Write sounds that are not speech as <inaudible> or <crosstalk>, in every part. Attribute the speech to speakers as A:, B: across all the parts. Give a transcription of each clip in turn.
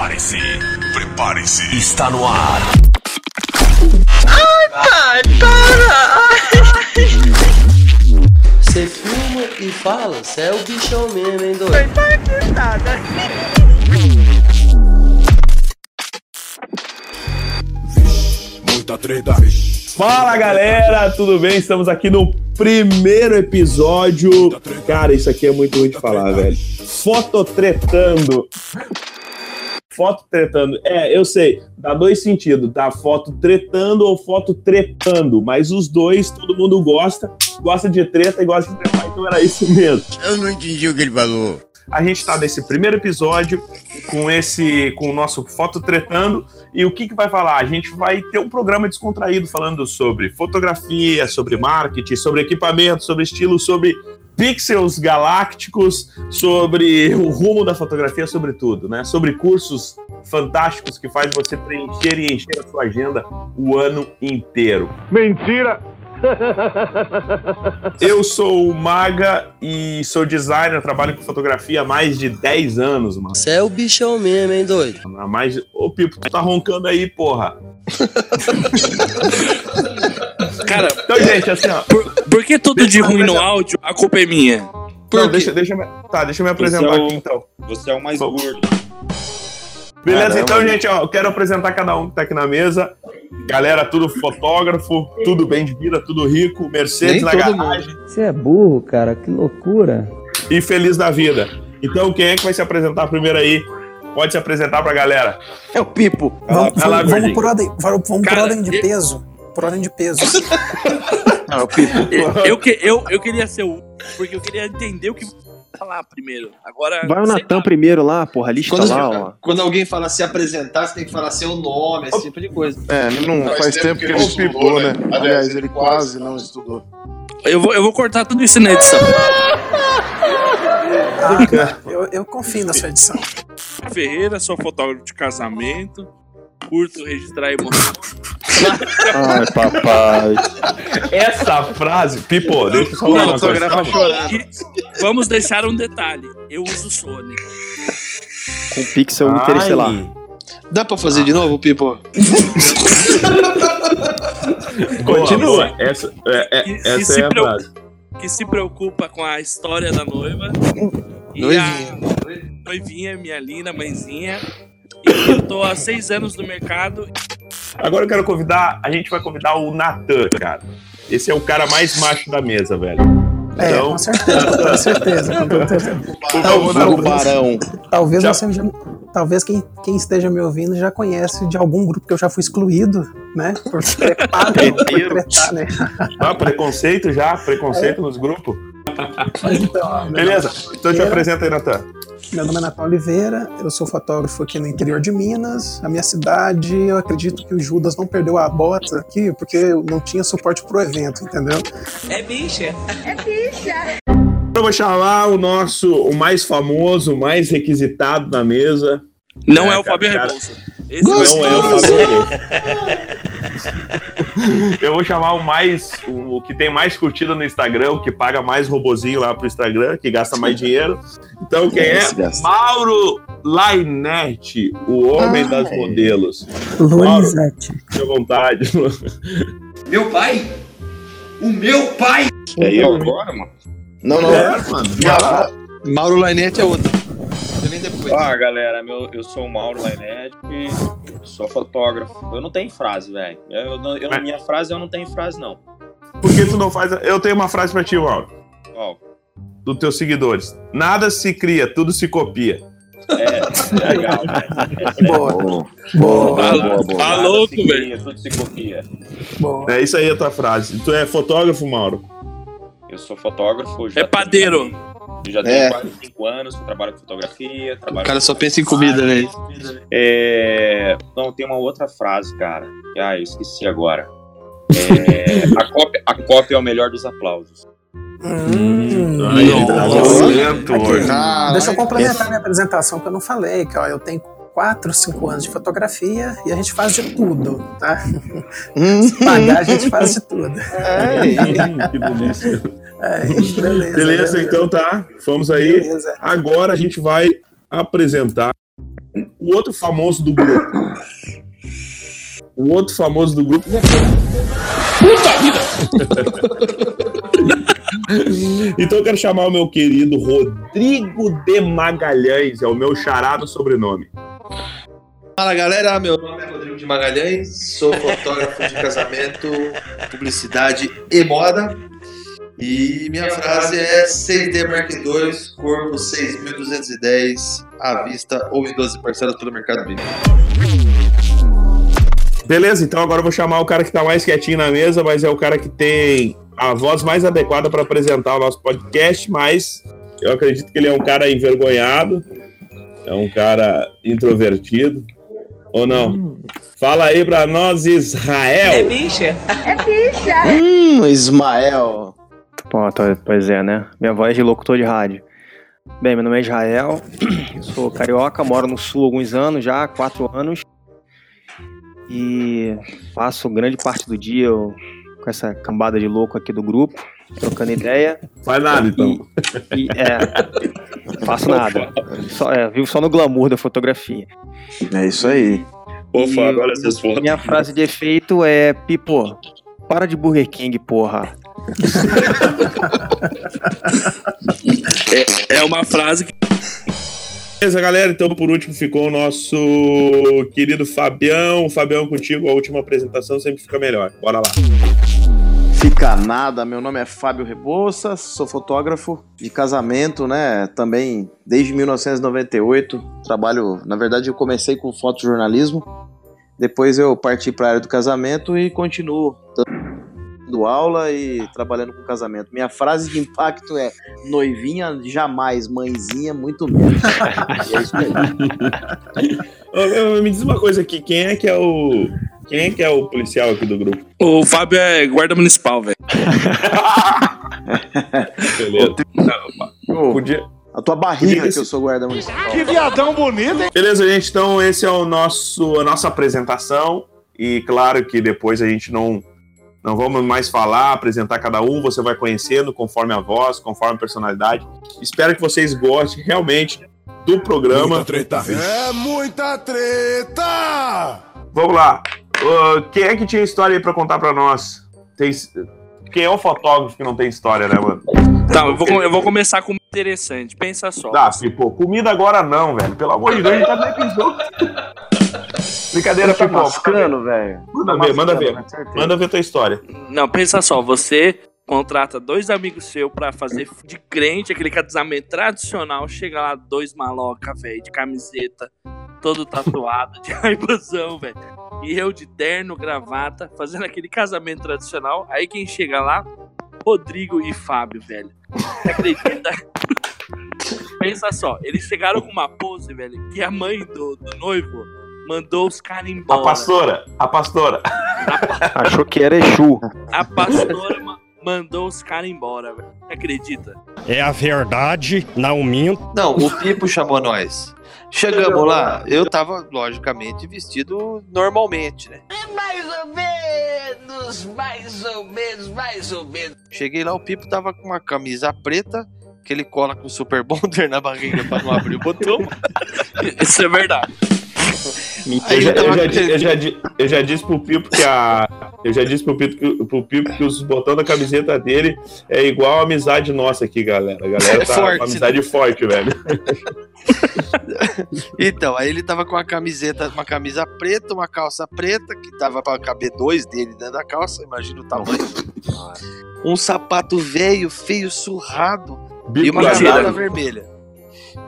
A: Prepare-se, prepare-se. Está no ar.
B: Ai, para!
C: Você filma e fala, você é o bichão mesmo, hein, doido?
B: Que nada.
A: Muita treta.
D: Fala galera, tudo bem? Estamos aqui no primeiro episódio. Cara, isso aqui é muito ruim de falar, velho. Fototretando. Foto tretando. É, eu sei, dá dois sentidos, tá? Foto tretando ou foto trepando, mas os dois todo mundo gosta, gosta de treta e gosta de trepar, então era isso mesmo.
E: Eu não entendi o que ele falou.
D: A gente tá nesse primeiro episódio com esse, com o nosso Foto Tretando, e o que que vai falar? A gente vai ter um programa descontraído falando sobre fotografia, sobre marketing, sobre equipamento, sobre estilo, sobre pixels galácticos, sobre o rumo da fotografia, sobre tudo, né? Sobre cursos fantásticos que faz você preencher e encher a sua agenda o ano inteiro.
F: Mentira!
D: Eu sou o Maga e sou designer, trabalho com fotografia há mais de 10 anos, mano.
C: Você é o bichão mesmo, hein, doido?
D: Há mais. Ô, Pipo, tu tá roncando aí, porra. <laughs>
G: Cara,
D: Então, gente, assim, ó.
G: por, por que tudo
D: Deixa
G: de ruim no áudio, a culpa é minha?
D: Não, deixa, deixa, tá, deixa eu me apresentar
H: é o-
D: aqui, então.
H: Você é o mais
D: Bom.
H: gordo.
D: Beleza,
H: Caramba.
D: então, gente, ó, eu quero apresentar cada um que tá aqui na mesa. Galera, tudo fotógrafo, tudo bem de vida, tudo rico, Mercedes
I: Nem
D: na garagem
J: Você é burro, cara, que loucura.
D: e feliz da vida. Então, quem é que vai se apresentar primeiro aí? Pode se apresentar pra galera.
I: É o Pipo.
D: Lá,
F: Vamos, vamos,
D: gordinho.
F: por ordem, vamos vamos por ordem de peso. Por ordem de peso.
I: Não, <laughs> o Pipo.
G: Eu, eu, eu, eu queria ser o. Porque eu queria entender o que falar primeiro. Agora.
J: Vai o Natan
G: lá.
J: primeiro lá, porra, lista
I: Quando,
J: lá, ó.
I: quando alguém fala se apresentar, você tem que falar seu nome, esse tipo de coisa.
K: É, ele não faz, tempo que ele estudou, né? Aliás, ele quase não estudou.
G: Eu vou, eu vou cortar tudo isso na edição.
F: Ah, cara, eu, eu confio na sua edição.
G: Ferreira, sou fotógrafo de casamento. Curto registrar emoção.
J: Ai, papai.
D: Essa frase, Pipo, deixa eu só falar uma coisa.
G: E vamos deixar um detalhe. Eu uso Sony.
J: Com pixel interestelar.
D: Ai,
I: Dá pra fazer de novo, Pipo? <laughs>
D: Continua. Essa, é, é-
G: Que- que
D: essa
G: se
D: é a frase.
G: Que se preocupa com a história da noiva. E
I: Noivinha.
G: a noivinha, minha linda mãezinha. E eu tô há seis anos no mercado.
D: Agora eu quero convidar, a gente vai convidar o Natan, cara. Esse é o cara mais macho da mesa, velho.
F: É,
D: Então-
F: com certeza, com certeza. Com certeza. <laughs>
D: Favor, Natan.
I: Tubarão.
F: Talvez
D: Já-
F: você talvez quem, quem esteja me ouvindo já conhece de algum grupo que eu já fui excluído, né? Por <laughs> trepar, por tretar, né?
D: Ah, preconceito já? Preconceito nos grupos?
F: Então,
D: Beleza, então te apresenta aí, Natan.
F: Meu nome é Natal Oliveira, eu sou fotógrafo aqui no interior de Minas. A minha cidade, eu acredito que o Judas não perdeu a bota aqui porque não tinha suporte pro evento, entendeu?
G: É bicha.
D: Eu vou chamar o nosso, o mais famoso, o mais requisitado na mesa.
G: Não
D: É,
G: é, o
D: cara,
G: Fábio. Rebouça. Esse
D: Não é o Fábio Eu vou chamar o mais, o, o que tem mais curtida no Instagram, o que paga mais robozinho lá pro Instagram, que gasta mais dinheiro. Então quem é? Mauro Lainete, o homem das modelos.
F: Luizete.
D: Fique à vontade.
E: Meu pai? O meu pai?
H: É eu agora, mano?
I: Não, não.
D: É, mano.
I: Mauro Lainete é outro. Depois.
H: Ah, galera, meu, eu sou o Mauro Lainete e sou fotógrafo. Eu não tenho frase, velho. Eu, eu-
D: Mas-
H: minha frase, eu não tenho frase, não.
D: Por que tu não faz? Eu tenho uma frase pra ti, Mauro,
H: Ó,
D: dos teus seguidores. Nada se cria, tudo se copia.
H: é, é legal, <laughs> velho.
F: Boa,
I: Boa.
F: boa,
G: Tá,
H: Nada
G: tá louco, velho.
H: Tudo se copia.
F: boa.
D: É isso aí a tua frase. Tu é fotógrafo, Mauro?
H: Eu sou fotógrafo. já
G: É padeiro.
H: tenho- Já tenho
I: É.
H: quase cinco anos que eu trabalho com fotografia.
I: O
H: Trabalho
I: cara só pensa em comida, né?
H: É... Não, tem uma outra frase, cara. que, Ah, eu esqueci agora. É, a, cópia, a cópia é o melhor dos aplausos.
F: Hum,
G: Nossa.
F: Deixa eu complementar minha apresentação que eu não falei, que ó, eu tenho 4, 5 anos de fotografia e a gente faz de tudo, tá? Se pagar, a gente faz de tudo.
D: Hum, <laughs> que delícia.
F: É, <laughs> beleza.
D: Beleza, então tá. Vamos aí.
F: Beleza.
D: Agora a gente vai apresentar o o outro famoso do grupo. O outro famoso do grupo. Puta vida! <laughs> então eu quero chamar o meu querido Rodrigo de Magalhães, é o meu charado sobrenome.
I: Fala galera, meu nome é Rodrigo de Magalhães, sou fotógrafo de casamento, publicidade e moda. E minha frase é 6D Mark II, corpo 6.210, à vista ou em 12 parcelas pelo Mercado Livre.
D: Beleza, então agora eu vou chamar o cara que tá mais quietinho na mesa, mas é o cara que tem a voz mais adequada para apresentar o nosso podcast, mas eu acredito que ele é um cara envergonhado, é um cara introvertido, ou não? Fala aí pra nós, Israel.
B: É bicha. É bicha.
J: Hum, Ismael. Pô, tô- pois é, né? Minha voz de locutor de rádio. Bem, meu nome é Israel, <clears throat> eu sou carioca, moro no sul há alguns anos já, quatro anos. E passo grande parte do dia eu- com essa cambada de louco aqui do grupo, trocando ideia.
D: Faz nada, então.
J: E, é, faço nada. Só, é, vivo só no glamour da fotografia.
K: É isso aí.
J: E
H: agora essas fotos.
J: Minha frase de efeito é: Pipo, para de Burger King, porra.
G: É, é uma frase que.
D: Beleza, galera. Então, por último, ficou o nosso querido Fabião. Fabião, contigo, a última apresentação sempre fica melhor. Bora lá.
K: Fica nada, meu nome é Fábio Rebouças, sou fotógrafo de casamento, né? Também desde 1998. Trabalho, na verdade, eu comecei com fotojornalismo. Depois eu parti para a área do casamento e continuo dando aula e trabalhando com casamento. Minha frase de impacto é: noivinha jamais, mãezinha muito menos. <laughs> É isso aí.
D: Me diz uma coisa aqui, quem é que é o. Quem é que é o policial aqui do grupo?
G: O Fábio é guarda municipal, velho.
D: Beleza. Podia...
K: A tua barriga
D: Podia
K: que eu sou guarda municipal.
D: viadão bonito, hein? Beleza, gente. Então, esse é o nosso, a nossa apresentação. E claro que depois a gente não, não vamos mais falar, apresentar cada um. Você vai conhecendo conforme a voz, conforme a personalidade. Espero que vocês gostem realmente do programa.
A: Muita treta. É muita treta!
D: Vamos lá. Ô, quem é que tinha história aí pra contar pra nós? Tem... Quem é o fotógrafo que não tem história, né, mano?
G: Tá, eu vou, eu vou começar com interessante. Pensa só.
D: Dá, Pipo. Comida agora não, velho. Pelo amor de Deus, a gente tá no episódio. Brincadeira,
K: Tá
D: Pipo.
K: mascando, velho.
D: Manda
K: Tá
D: ver, manda ver.
K: Certeza.
D: Manda ver tua história.
G: Não, pensa só, você contrata dois amigos seus pra fazer de crente, aquele casamento tradicional, chega lá dois maloca, velho, de camiseta, todo tatuado, de <laughs> raibazão, velho. E eu de terno, gravata, fazendo aquele casamento tradicional. Aí quem chega lá, Rodrigo e Fábio, velho. Você acredita? <laughs> Pensa só, eles chegaram com uma pose, velho, que a mãe do, do noivo mandou os caras embora.
D: A pastora, a pastora. <laughs>
J: Achou que era Exu.
G: A pastora ma- mandou os caras embora, velho. Acredita?
L: É a verdade, não minto.
I: Não, o Pipo chamou nós. Chegamos lá, eu tava, logicamente, vestido normalmente, né?
B: Mais ou menos, mais ou menos, mais ou menos.
I: Cheguei lá, o Pipo tava com uma camisa preta, que ele cola com super bonder na barriga pra não abrir o botão. <laughs>
G: Isso é verdade.
D: Eu já, eu, já, di- eu, já, di- eu já disse pro Pipo que a. Eu já disse pro Pipo, que, pro Pipo que os botões da camiseta dele é igual a amizade nossa aqui, galera. A galera
I: É
D: tá
I: forte,
D: com amizade forte, velho. <laughs>
I: Então, aí ele tava com uma camiseta, uma camisa preta, uma calça preta, que tava pra caber dois dele dentro da calça, imagina o tamanho. Um sapato velho, feio, surrado, e uma
D: Bico gravado.
I: vermelha.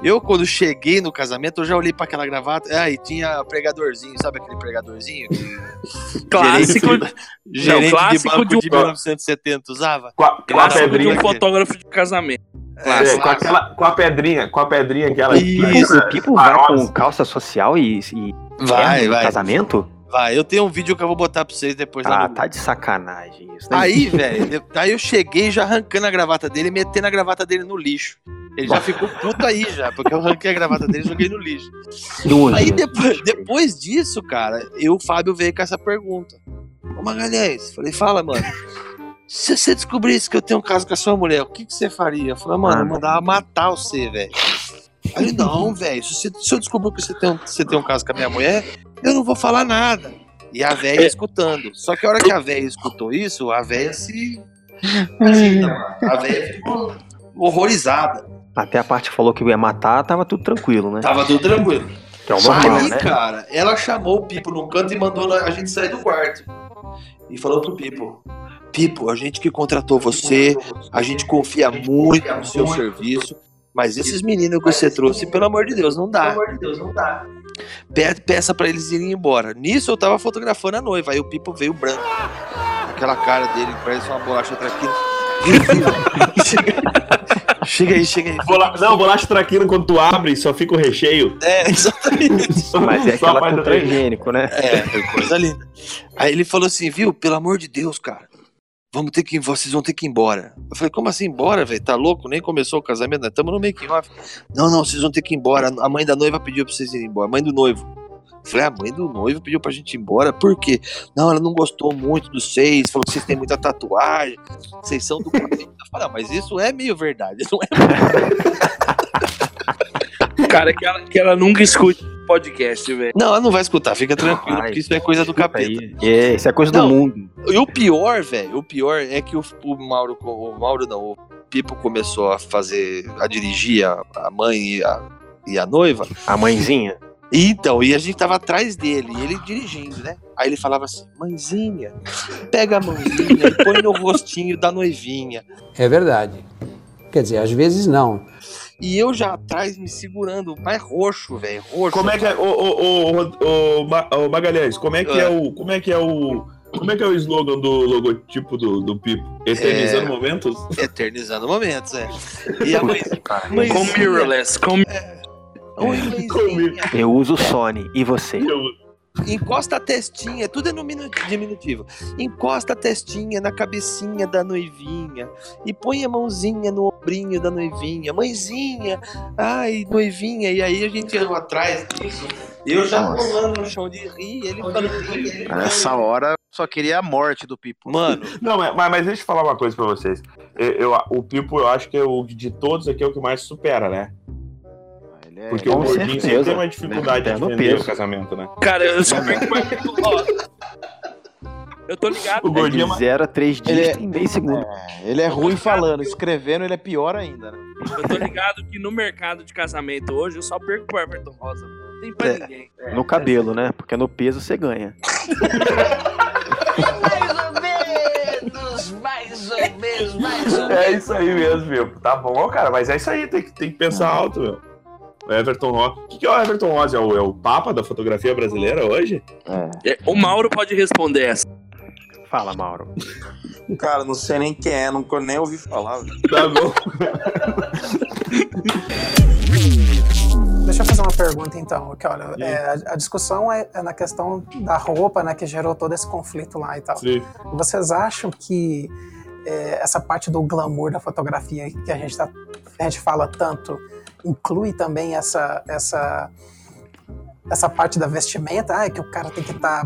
I: Eu, quando cheguei no casamento, eu já olhei pra aquela gravata. Ah, e tinha pregadorzinho, sabe aquele pregadorzinho? que <laughs>
G: Clássico.
I: Gerente, gerente
G: Não, clássico
I: de banco
G: de um-
I: de 1970 usava?
D: Com a, com a
G: Clássico de
D: pedrinha.
G: um fotógrafo de casamento.
D: É, com, aquela, com a pedrinha, com a pedrinha aquela.
I: Isso.
J: O Pipo vai com calça social e, e
I: Vai, vai.
J: casamento?
I: Vai, eu tenho um vídeo que eu vou botar pra vocês depois lá
J: Ah,
I: no
J: tá de sacanagem isso. né?
I: Aí, <laughs> velho, de- aí eu cheguei já arrancando a gravata dele e metendo a gravata dele no lixo. Ele já ficou puto aí já, porque eu arranquei a gravata dele e joguei no lixo. Aí depois, depois disso, cara, eu, o Fábio veio com essa pergunta. Ô Magalhães, falei, fala, mano. Se você descobrisse que eu tenho um caso com a sua mulher, o que, que você faria? Eu falei, mano, eu mandava matar você, velho. Aí ele, não, velho, se, se eu descobrir que você tem, um, você tem um caso com a minha mulher, eu não vou falar nada. E a velha escutando. Só que a hora que a velha escutou isso, a velha se. assim, a velha ficou horrorizada.
J: Até a parte que falou que ia matar, tava tudo tranquilo, né?
I: Tava tudo tranquilo.
J: Que é o normal,
I: Aí,
J: né?
I: cara, ela chamou o Pipo num canto e mandou a gente sair do quarto. E falou pro Pipo: Pipo, a gente que contratou você, a gente confia muito no seu serviço, mas esses meninos que você trouxe, pelo amor de Deus, não dá. Pe- Peça pra eles irem embora. Nisso eu tava fotografando a noiva, aí o Pipo veio branco. Aquela cara dele parece uma bolacha traquina. <laughs> Chega aí, chega aí.
D: Bola... Não, bolacha traquina quando tu abre só fica o recheio.
I: É, exatamente. <laughs>
J: Mas é
D: Só
J: aquela com
D: do
J: transgênico, né?
I: É, foi coisa linda. Aí ele falou assim, viu, pelo amor de Deus, cara. Vamos ter que, vocês vão ter que ir embora. Eu falei, como assim embora, velho? Tá louco? Nem começou o casamento, nós estamos no making off. Não, não, vocês vão ter que ir embora. A mãe da noiva pediu pra vocês irem embora. A mãe do noivo. Falei, a mãe do noivo pediu pra gente ir embora. Por quê? Não, ela não gostou muito dos seis, falou que vocês têm muita tatuagem, vocês são do <laughs> cabelo. Eu falei, ah, mas isso é meio verdade, não é? <laughs>
G: Cara, que ela, que ela nunca escute podcast, velho.
I: Não, ela não vai escutar, fica tranquilo,
J: Vai.
I: porque isso é coisa do capeta.
J: É, isso é coisa
I: Não.
J: do mundo.
I: E o pior, velho, o pior é que o, o Mauro, o Mauro não, o Pipo começou a fazer, a dirigir a, a mãe e a, e a noiva.
J: A mãezinha.
I: Então, e a gente tava atrás dele, e ele dirigindo, né? Aí ele falava assim, mãezinha, pega a mãozinha e põe no rostinho da noivinha.
M: É verdade. Quer dizer, às vezes não.
I: E eu já atrás me segurando, mas roxo, velho, roxo.
D: Como é que é, ô, ô, ô, ô, ô, Ma- ô, Magalhães, como é que é o, como é que é o, como é que é o slogan do logotipo do, do Pipo? Eternizando
I: É.
D: momentos?
I: Eternizando momentos, é. E a mãe,
G: Com
I: mãezinha,
G: mirrorless, com
I: Oi, mãezinha.
J: Eu uso Sony. E você?
I: Encosta a testinha, tudo é no minu- diminutivo. Encosta a testinha na cabecinha da noivinha e põe a mãozinha no ombrinho da noivinha. Mãezinha, ai, noivinha. E aí a gente andou atrás disso. Eu já
K: Nossa.
I: rolando no chão de rir, ele falando ele
K: Nessa hora, eu só queria a morte do Pipo.
I: Mano, <laughs>
D: Não, mas, mas mas deixa eu falar uma coisa pra vocês. Eu, eu- o Pipo, eu acho que é o de todos aqui é o que mais supera, né?
K: É-
D: Porque o gordinho sempre tem uma dificuldade
J: Né?
D: de
J: No
D: defender
J: peso.
D: o casamento, né?
G: Cara, eu só perco mais <laughs> Eu tô ligado.
D: O
J: É
D: gordinho é
J: de
D: mais...
J: 0 a 3 dias
K: Ele é-
J: em meio segundo.
K: Ele é ruim falando, escrevendo ele é pior ainda, né?
G: Eu tô ligado que no mercado de casamento hoje eu só perco pro Everton Rosa. Não tem pra
J: É.
G: ninguém.
J: No cabelo, né? Porque no peso você ganha. <laughs>
B: Mais ou menos, mais ou menos, mais ou menos.
D: É isso aí mesmo, meu. Tá bom, cara, mas é isso aí, tem que, tem que pensar alto, meu. O Everton Rosa. O que, que é o Everton Rosa? É o, é o papa da fotografia brasileira hoje?
G: É, O Mauro pode responder essa.
J: Fala, Mauro.
N: Cara, não sei nem quem é, nunca nem ouvi falar.
D: Tá bom.
F: Deixa eu fazer uma pergunta então. Que, olha, é, a, a discussão é, é na questão da roupa, né, que gerou todo esse conflito lá e tal.
D: Sim.
F: Vocês acham que é, essa parte do glamour da fotografia que a gente, tá, a gente fala tanto inclui também essa essa essa parte da vestimenta? Ah, que o cara tem que estar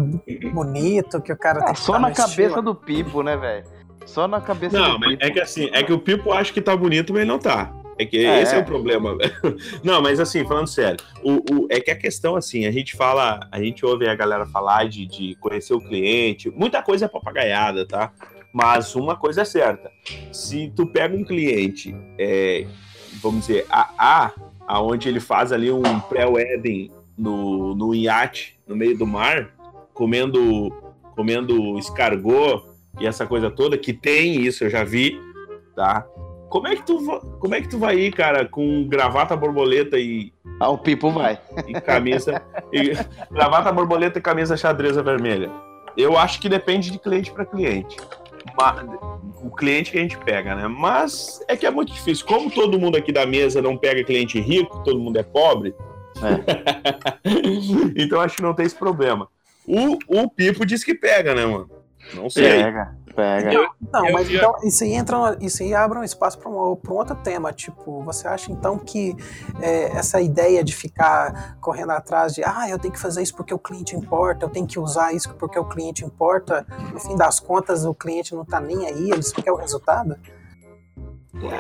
F: bonito, que o cara tem
K: Ah,
F: que
K: só
F: tá
K: na cabeça
F: estilo.
K: do Pipo, né, velho? Só na cabeça
D: Não,
K: do
D: mas
K: Pipo.
D: é que assim, é que o Pipo acha que tá bonito, mas ele não tá. É que
K: É.
D: esse é o problema. <laughs> Não, mas assim, falando sério, o, o- é que a questão, assim, a gente fala, a gente ouve a galera falar de, de conhecer o cliente, muita coisa é papagaiada, tá? Mas uma coisa é certa: se tu pega um cliente, é, vamos dizer, a A, aonde ele faz ali um pré-wedding no, no iate, no meio do mar, comendo, comendo escargot e essa coisa toda, que tem isso, eu já vi, tá? Como é que tu, como é que tu vai ir, cara, com gravata borboleta e,
K: Ah, o Pipo vai.
D: e camisa. e, gravata borboleta e camisa xadreza vermelha? Eu acho que depende de cliente para cliente. O cliente que a gente pega, né? Mas é que é muito difícil. Como todo mundo aqui da mesa não pega cliente rico, todo mundo é pobre. <laughs> então acho que não tem esse problema. O, o Pipo diz que pega, né, mano? Não sei.
K: Pega, pega.
F: Não,
G: Eu
F: mas então isso aí entra, isso aí abre um espaço para um, pra um outro tema. Tipo, você acha então que é, essa ideia de ficar correndo atrás de ah, eu tenho que fazer isso porque o cliente importa, eu tenho que usar isso porque o cliente importa, no fim das contas o cliente não tá nem aí, ele só quer o resultado?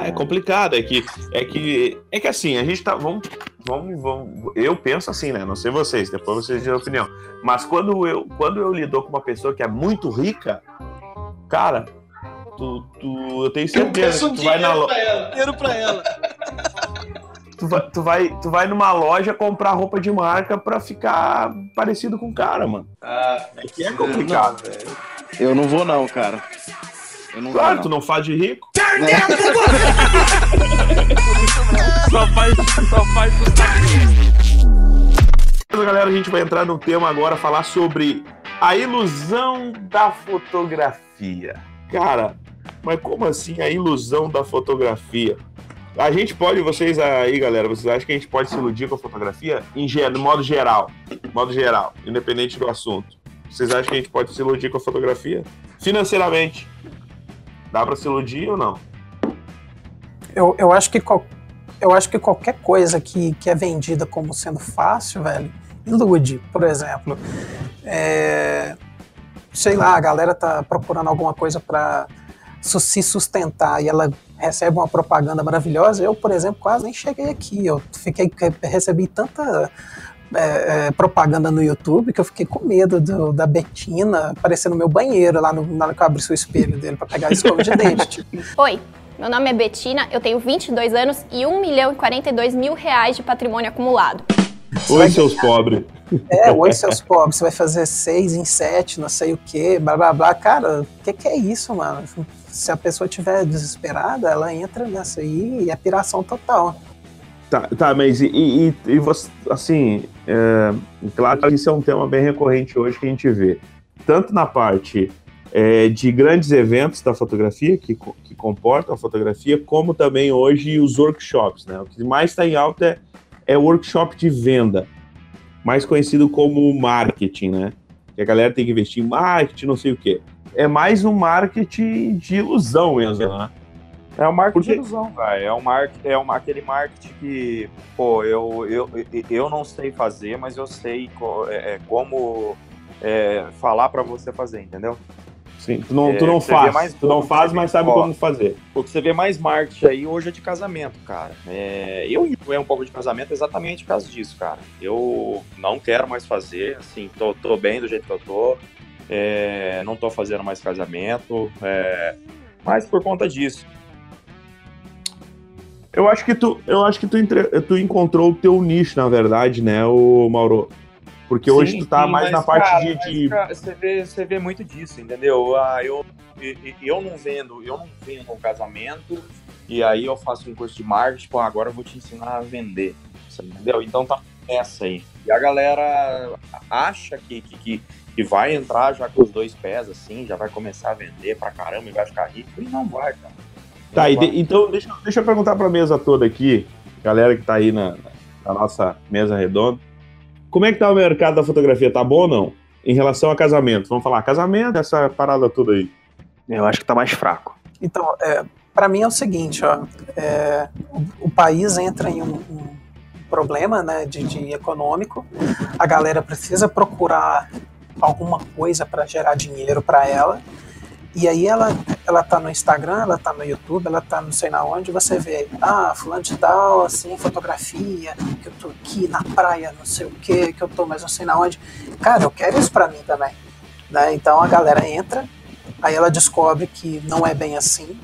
D: É complicado, é que é que é que assim, a gente tá, vamos vamos, vamos, eu penso assim, né? Não sei vocês, depois vocês dizem a opinião. Mas quando eu, quando eu lido com uma pessoa que é muito rica, cara, tu, tu eu tenho certeza que tu vai na loja.
G: Dinheiro pra ela. <laughs>
D: Tu vai, tu, vai, tu vai numa loja comprar roupa de marca pra ficar parecido com o cara, mano.
I: Ah,
D: é que é complicado, velho.
K: Eu não vou, não, cara. Eu não
D: Claro,
K: vou,
D: tu
K: não.
D: não faz de rico.
G: Só faz, só faz
D: galera, a gente vai entrar no tema agora, falar sobre a ilusão da fotografia. Cara, mas como assim a ilusão da fotografia? A gente pode, vocês aí, galera, vocês acham que a gente pode se iludir com a fotografia? Em no modo geral. Modo geral, independente do assunto. Vocês acham que a gente pode se iludir com a fotografia? Financeiramente. Dá pra se iludir ou não?
F: Eu, eu, acho que eu acho que qualquer coisa que, que é vendida como sendo fácil, velho, ilude. Por exemplo, é, sei lá, a galera tá procurando alguma coisa para se sustentar e ela recebe uma propaganda maravilhosa. Eu, por exemplo, quase nem cheguei aqui. Eu fiquei recebi tanta é, é, propaganda no YouTube que eu fiquei com medo do- da Betina aparecer no meu banheiro lá no, na hora que eu abri o espelho dele para pegar a escova de dente. Tipo, <laughs>
O: Oi, meu nome é Betina, eu tenho 22 anos e 1 milhão e 42 mil reais de patrimônio acumulado.
D: Oi, seus pobres.
F: É, oi, seus pobres, você vai fazer seis em sete, não sei o quê, blá blá blá. Cara, o que, que é isso, mano? Se a pessoa estiver desesperada, ela entra nessa aí e é piração total.
D: Tá, tá mas e, e, e você, assim, é, claro que isso é um tema bem recorrente hoje que a gente vê, tanto na parte é, de grandes eventos da fotografia, que, que comportam a fotografia, como também hoje os workshops, né? O que mais está em alta é, é workshop de venda, mais conhecido como marketing, né? Que a galera tem que investir em marketing, não sei o quê. É mais um marketing de ilusão mesmo, né?
H: É o marketing
D: Porque-
H: de ilusão, velho. É, um marketing, é uma, aquele marketing que, pô, eu, eu, eu não sei fazer, mas eu sei co- é, é, como é, falar pra você fazer, entendeu?
D: Sim, tu não,
H: É,
D: tu não faz,
H: mais-
D: tu não
H: o
D: faz, mas sabe
H: ó,
D: como fazer.
H: O que você vê mais marketing aí hoje é de casamento, cara. É, eu enjoei um pouco de casamento exatamente por causa disso, cara. Eu não quero mais fazer, assim, tô, tô bem do jeito que eu tô. é, não tô fazendo mais casamento. é, mas por conta disso.
D: Eu acho que tu, eu acho que tu, entre- tu encontrou o teu nicho, na verdade, né, o Mauro? Porque hoje
H: Sim,
D: tu tá
H: sim,
D: mais na parte
H: cara,
D: de, de-
H: cara, você, vê, você vê muito disso, entendeu? Ah, eu, eu não vendo, eu não vendo um casamento e aí eu faço um curso de marketing, pô, agora eu vou te ensinar a vender, entendeu? Então tá nessa aí. E a galera acha que, que, que, que vai entrar já com os dois pés, assim, já vai começar a vender pra caramba e vai ficar rico. E não vai, cara.
D: Tá, e de- então deixa, deixa eu perguntar pra mesa toda aqui, galera que tá aí na, na nossa mesa redonda. Como é que tá o mercado da fotografia? Tá bom ou não? Em relação a casamento. Vamos falar casamento, essa parada toda aí.
J: Eu acho que tá mais fraco.
F: Então, é, para mim é o seguinte, ó, é, o, o país entra em um, um problema né, de, de econômico, a galera precisa procurar alguma coisa para gerar dinheiro para ela, e aí ela, ela tá no Instagram, ela tá no YouTube, ela tá não sei na onde, você vê, ah, fulano de tal, assim, fotografia, que eu tô aqui na praia, não sei o que, que eu tô mas não sei na onde. Cara, eu quero isso para mim também. Né? Então a galera entra, aí ela descobre que não é bem assim,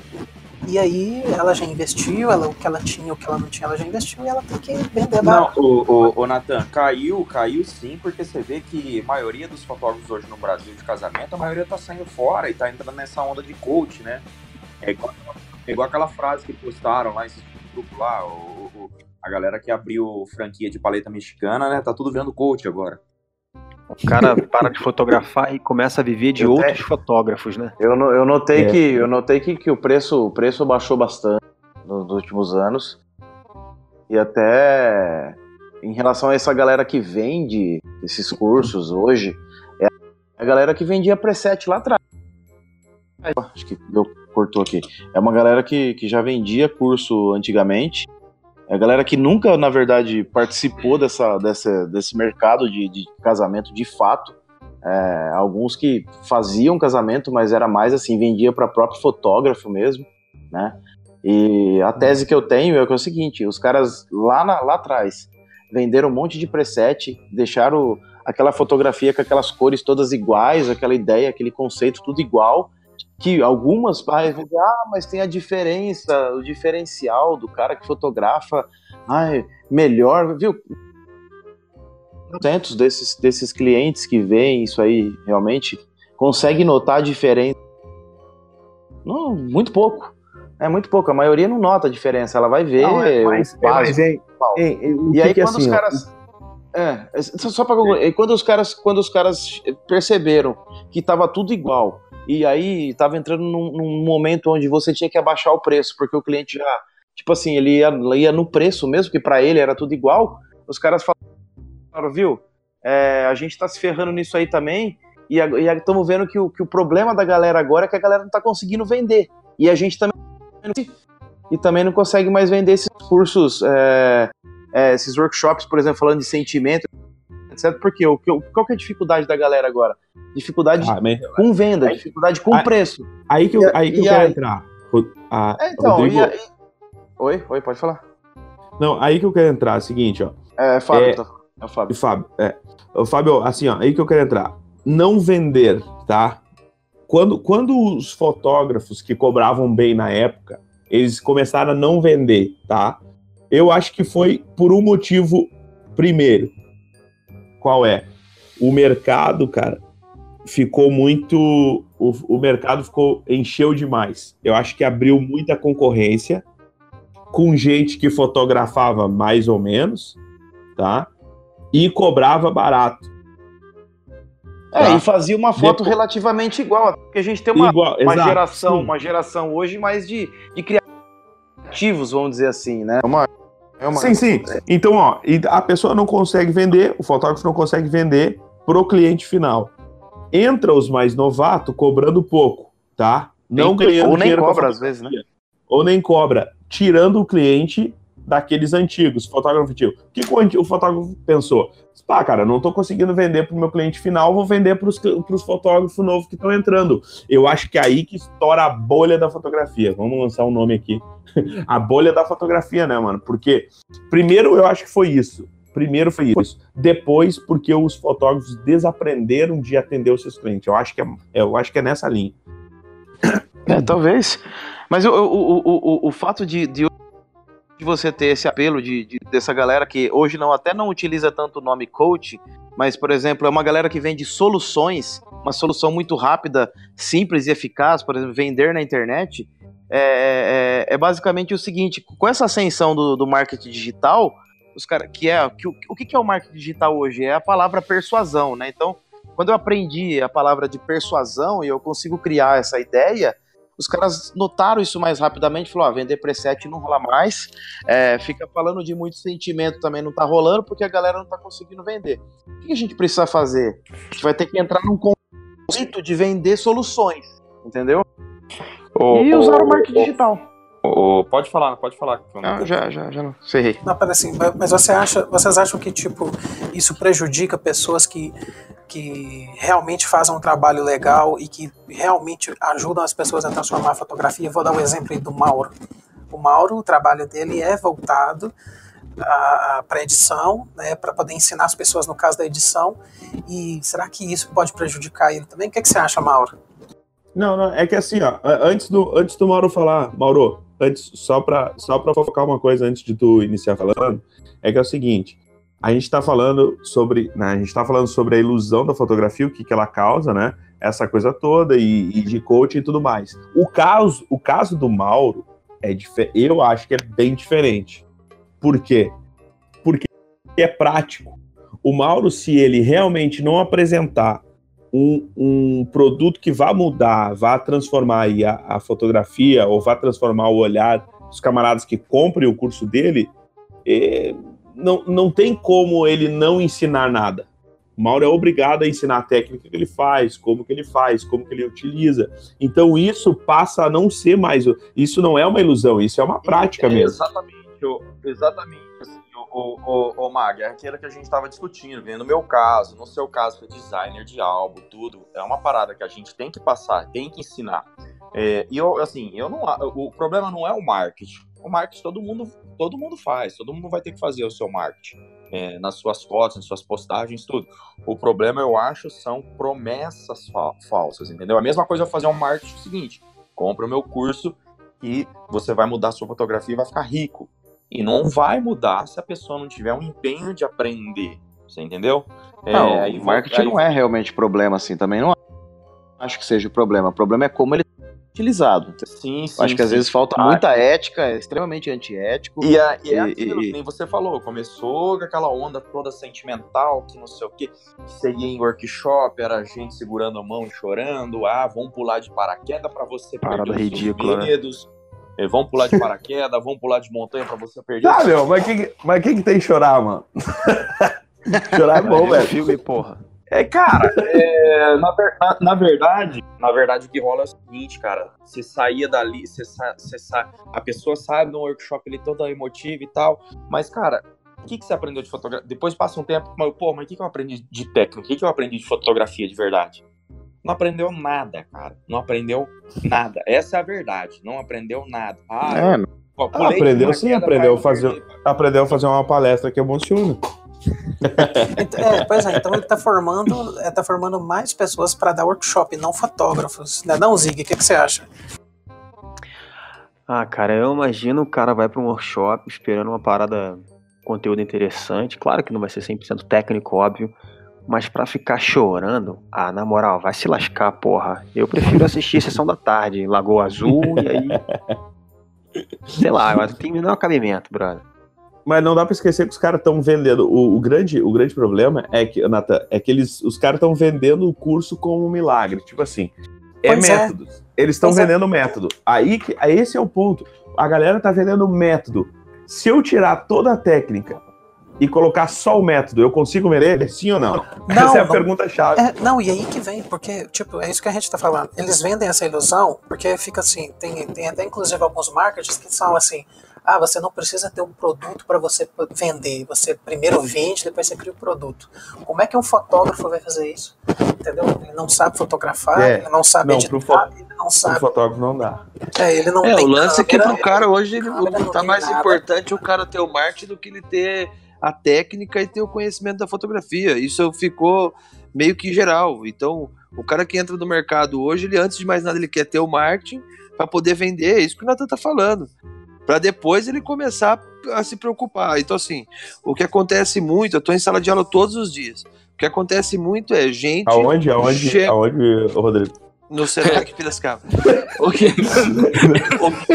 F: e aí ela já investiu, ela, o que ela tinha, o que ela não tinha, ela já investiu, e ela tem que vender
H: Não, o, o, o Natan, caiu, caiu sim, porque você vê que a maioria dos fotógrafos hoje no Brasil de casamento, a maioria tá saindo fora e tá entrando nessa onda de coach, né? É igual, é igual aquela frase que postaram lá, esse grupo lá, o, o- a galera que abriu franquia de paleta mexicana, né? Tá tudo vendo coach agora.
J: O cara para de fotografar e começa a viver de
K: Eu
J: outros
K: te-
J: fotógrafos, né?
K: Eu, no- eu notei
J: É.
K: que eu notei que, que o preço o preço baixou bastante nos últimos anos e até em relação a essa galera que vende esses cursos hoje é a galera que vendia preset lá atrás. Acho que deu, cortou aqui. É uma galera que, que já vendia curso antigamente. A galera que nunca, na verdade, participou dessa, dessa, desse mercado de, de casamento de fato. É, alguns que faziam casamento, mas era mais assim, vendia para próprio fotógrafo mesmo, né? E a tese que eu tenho é, que é o seguinte: os caras lá, na- lá atrás venderam um monte de preset, deixaram aquela fotografia com aquelas cores todas iguais, aquela ideia, aquele conceito tudo igual, que algumas pais vão dizer, ah, mas tem a diferença, o diferencial do cara que fotografa, ai, melhor, viu? Tantos desses, desses clientes que veem isso aí realmente conseguem notar a diferença. Não, muito pouco. É muito pouco. A maioria não nota a diferença. Ela vai ver.
D: Não, é, mas, é, mas, é,
K: e aí
D: que é
K: quando
D: assim,
K: os caras. É, é, só pra concluir, quando os caras, quando os caras perceberam que tava tudo igual, e aí tava entrando num, num momento onde você tinha que abaixar o preço, porque o cliente já, tipo assim, ele ia, ia no preço mesmo, que para ele era tudo igual, os caras falaram, viu, é, a gente tá se ferrando nisso aí também, e estamos vendo que o, que o problema da galera agora é que a galera não tá conseguindo vender, e a gente também e também não consegue mais vender esses cursos, é, é, esses workshops, por exemplo, falando de sentimento, etc. Porque o, que- qual que é a dificuldade da galera agora? Dificuldade
D: Ah, mas-
K: com venda, dificuldade com
D: Aí-
K: preço.
D: Aí que eu, aí que eu quero
K: aí-
D: entrar. Ro- a-
K: É, então,
D: Rodrigo,
K: aí- Oi, oi, pode falar.
D: Não, aí que eu quero entrar. É o seguinte, ó.
K: É, Fábio,
D: É,
K: tá- é o Fábio.
D: Fábio, é. Ô, Fábio, assim, ó, aí que eu quero entrar. Não vender, tá? Quando, quando os fotógrafos que cobravam bem na época, eles começaram a não vender, tá? Eu acho que foi por um motivo primeiro. Qual é? O mercado, cara, ficou muito. O, o mercado ficou. encheu demais. Eu acho que abriu muita concorrência com gente que fotografava mais ou menos, tá? E cobrava barato.
K: É,
D: Tá.
K: e fazia uma foto
D: Depois-
K: relativamente igual, porque a gente tem uma,
D: Igual,
K: uma
D: exato,
K: geração,
D: sim.
K: uma geração hoje mais de, de criativos, vamos dizer assim, né? É uma, é uma-
D: Sim, sim. Então, ó, a pessoa não consegue vender, o fotógrafo não consegue vender pro cliente final. Entra os mais novatos cobrando pouco, tá? Não ganhando
K: ou nem cobra às vezes, né?
D: Ou nem cobra, tirando o cliente daqueles antigos, fotógrafo antigo. O que o o fotógrafo pensou? Pá, cara, não tô conseguindo vender pro meu cliente final, vou vender pros, pros fotógrafos novos que estão entrando. Eu acho que é aí que estoura a bolha da fotografia. Vamos lançar um nome aqui. <laughs> a bolha da fotografia, né, mano? Porque, primeiro, eu acho que foi isso. Primeiro foi isso. Depois, porque os fotógrafos desaprenderam de atender os seus clientes. Eu acho que é, eu acho que é nessa linha.
K: É, talvez. Mas o, o, o, o, o fato de, de de você ter esse apelo de, de- dessa galera que hoje não até não utiliza tanto o nome coach, mas, por exemplo, é uma galera que vende soluções, uma solução muito rápida, simples e eficaz, por exemplo, vender na internet, é, é- é basicamente o seguinte, com essa ascensão do, do marketing digital, os cara, que é que, o, que é o marketing digital hoje? É a palavra persuasão, né? Então, quando eu aprendi a palavra de persuasão e eu consigo criar essa ideia, os caras notaram isso mais rapidamente, falou, ó, vender preset não rola mais, é, fica falando de muito sentimento também não tá rolando, porque a galera não tá conseguindo vender. O que a gente precisa fazer? A gente vai ter que entrar num conceito de vender soluções, entendeu? e usar o marketing digital.
H: Pode falar, pode falar.
K: Não, já, já, já não. Ferrei.
F: Não, pera assim, mas você acha, vocês acham que tipo isso prejudica pessoas que, que realmente fazem um trabalho legal e que realmente ajudam as pessoas a transformar a fotografia? Vou dar o exemplo aí do Mauro. O Mauro, o trabalho dele é voltado para edição, né, para poder ensinar as pessoas no caso da edição. E será que isso pode prejudicar ele também? O que, é que você acha, Mauro?
D: Não, não, é que assim, ó, antes do, antes do Mauro falar, Mauro, antes, só pra, só pra focar uma coisa antes de tu iniciar falando, é que é o seguinte, a gente tá falando sobre, né, a gente tá falando sobre a ilusão da fotografia, o que que ela causa, né, essa coisa toda, e, e de coaching e tudo mais. O caso, o caso do Mauro, é eu acho que é bem diferente. Por quê? Porque é prático. O Mauro, se ele realmente não apresentar um, um produto que vá mudar, vá transformar a, a fotografia ou vá transformar o olhar dos camaradas que comprem o curso dele, eh, não, não tem como ele não ensinar nada. O Mauro é obrigado a ensinar a técnica que ele faz, como que ele faz, como que ele utiliza. Então isso passa a não ser mais. Isso não é uma ilusão, isso é uma prática
H: É,
D: mesmo.
H: Exatamente, exatamente. O, o, o, Mag, é aquilo que a gente estava discutindo, né? no meu caso, no seu caso, foi designer de álbum, tudo. É uma parada que a gente tem que passar, tem que ensinar. É, e eu, assim, eu não, o problema não é o marketing. O marketing todo mundo, todo mundo faz, todo mundo vai ter que fazer o seu marketing. é, nas suas fotos, nas suas postagens, tudo. O problema, eu acho, são promessas fa- falsas, entendeu? A mesma coisa eu fazer um marketing seguinte: compra o meu curso e você vai mudar sua fotografia e vai ficar rico. E não vai mudar se a pessoa não tiver um empenho de aprender. Você entendeu?
K: Não,
H: aí
K: o marketing
H: aí-
K: não é realmente problema assim, também não acho que seja o problema. O problema é como ele é utilizado.
H: Sim,
K: Eu acho que às
H: sim.
K: vezes falta
H: Ah,
K: muita ética, é extremamente antiético.
H: E, é, e é aquilo
K: e-
H: que nem você falou, começou com aquela onda toda sentimental, que não sei o que, que você ia em workshop, era gente segurando a mão e chorando, ah, vamos pular de paraquedas pra você
J: Parada
H: perder
J: ridícula, né?
H: medos, eh, vamos pular de paraquedas, vamos pular de montanha pra você perder
D: Ah, meu, mas que, que- mas que que tem que chorar, mano? <laughs> chorar é bom, velho.
J: filme, porra.
H: É, cara, é, na, ver- na- na verdade, na verdade o que rola é o seguinte, cara, você saía dali, você sa, você sa, a pessoa sai no workshop ali toda emotiva e tal, mas, cara, o que, que você aprendeu de fotografia? Depois passa um tempo, mas, pô, mas o que, que eu aprendi de técnica? O que, que eu aprendi de fotografia de verdade? Não aprendeu nada, cara. Não aprendeu nada. Essa é a verdade. Não aprendeu nada. Ah,
K: É,
H: eu- pô,
D: Ah, aprendeu sim, aprendeu a fazer, aprendeu a fazer uma palestra que emociona.
F: Ent- É, pois é, então ele tá formando, é, tá formando mais pessoas para dar workshop, não fotógrafos. Né? Não, Zig, o que, que você acha?
J: Ah, cara, eu imagino o cara vai pra um workshop esperando uma parada, conteúdo interessante. Claro que não vai ser 100% técnico, óbvio. Mas pra ficar chorando, ah, na moral, vai se lascar, porra. Eu prefiro assistir <laughs> Sessão da Tarde, em Lagoa Azul, e aí. <laughs> Sei lá, mas tem menor cabimento, brother.
D: Mas não dá pra esquecer que os caras estão vendendo. O, o grande, o grande problema é que, Nathan, é que eles, os caras estão vendendo o curso como um milagre. Tipo assim, é
F: Pois é.
D: Eles estão
F: é.
D: vendendo método. Aí, que- aí esse é o ponto. A galera tá vendendo método. Se eu tirar toda a técnica e colocar só o método, eu consigo ver ele? Sim ou não? Essa é a
F: não.
D: pergunta-chave.
F: É, não, e aí que vem, porque, tipo, é isso que a gente tá falando. Eles vendem essa ilusão, porque fica assim, tem, tem até inclusive alguns marketers que são assim, ah, você não precisa ter um produto para você vender. Você primeiro vende, depois você cria o produto. Como é que um fotógrafo vai fazer isso? Entendeu? Ele não sabe fotografar,
D: É,
F: ele não sabe
D: não,
F: editar,
D: fo-
F: ele não
D: O
F: sabe.
D: fotógrafo não dá.
F: É, ele não
I: É,
F: tem
I: o lance é que
F: câmera,
I: pro cara hoje ele,
F: câmera não
I: tá mais
F: nada.
I: importante o cara ter o marketing do que ele ter a técnica e ter o conhecimento da fotografia. Isso ficou meio que geral. Então, o cara que entra no mercado hoje, ele antes de mais nada ele quer ter o marketing para poder vender. É isso que o Nathan tá falando. Para depois ele começar a se preocupar. Então, assim, o que acontece muito, eu tô em sala de aula todos os dias. O que acontece muito é gente.
D: Aonde? Aonde?
I: chega-
D: Aonde, Rodrigo?
I: No Senac <laughs> Piracicaba. o, que,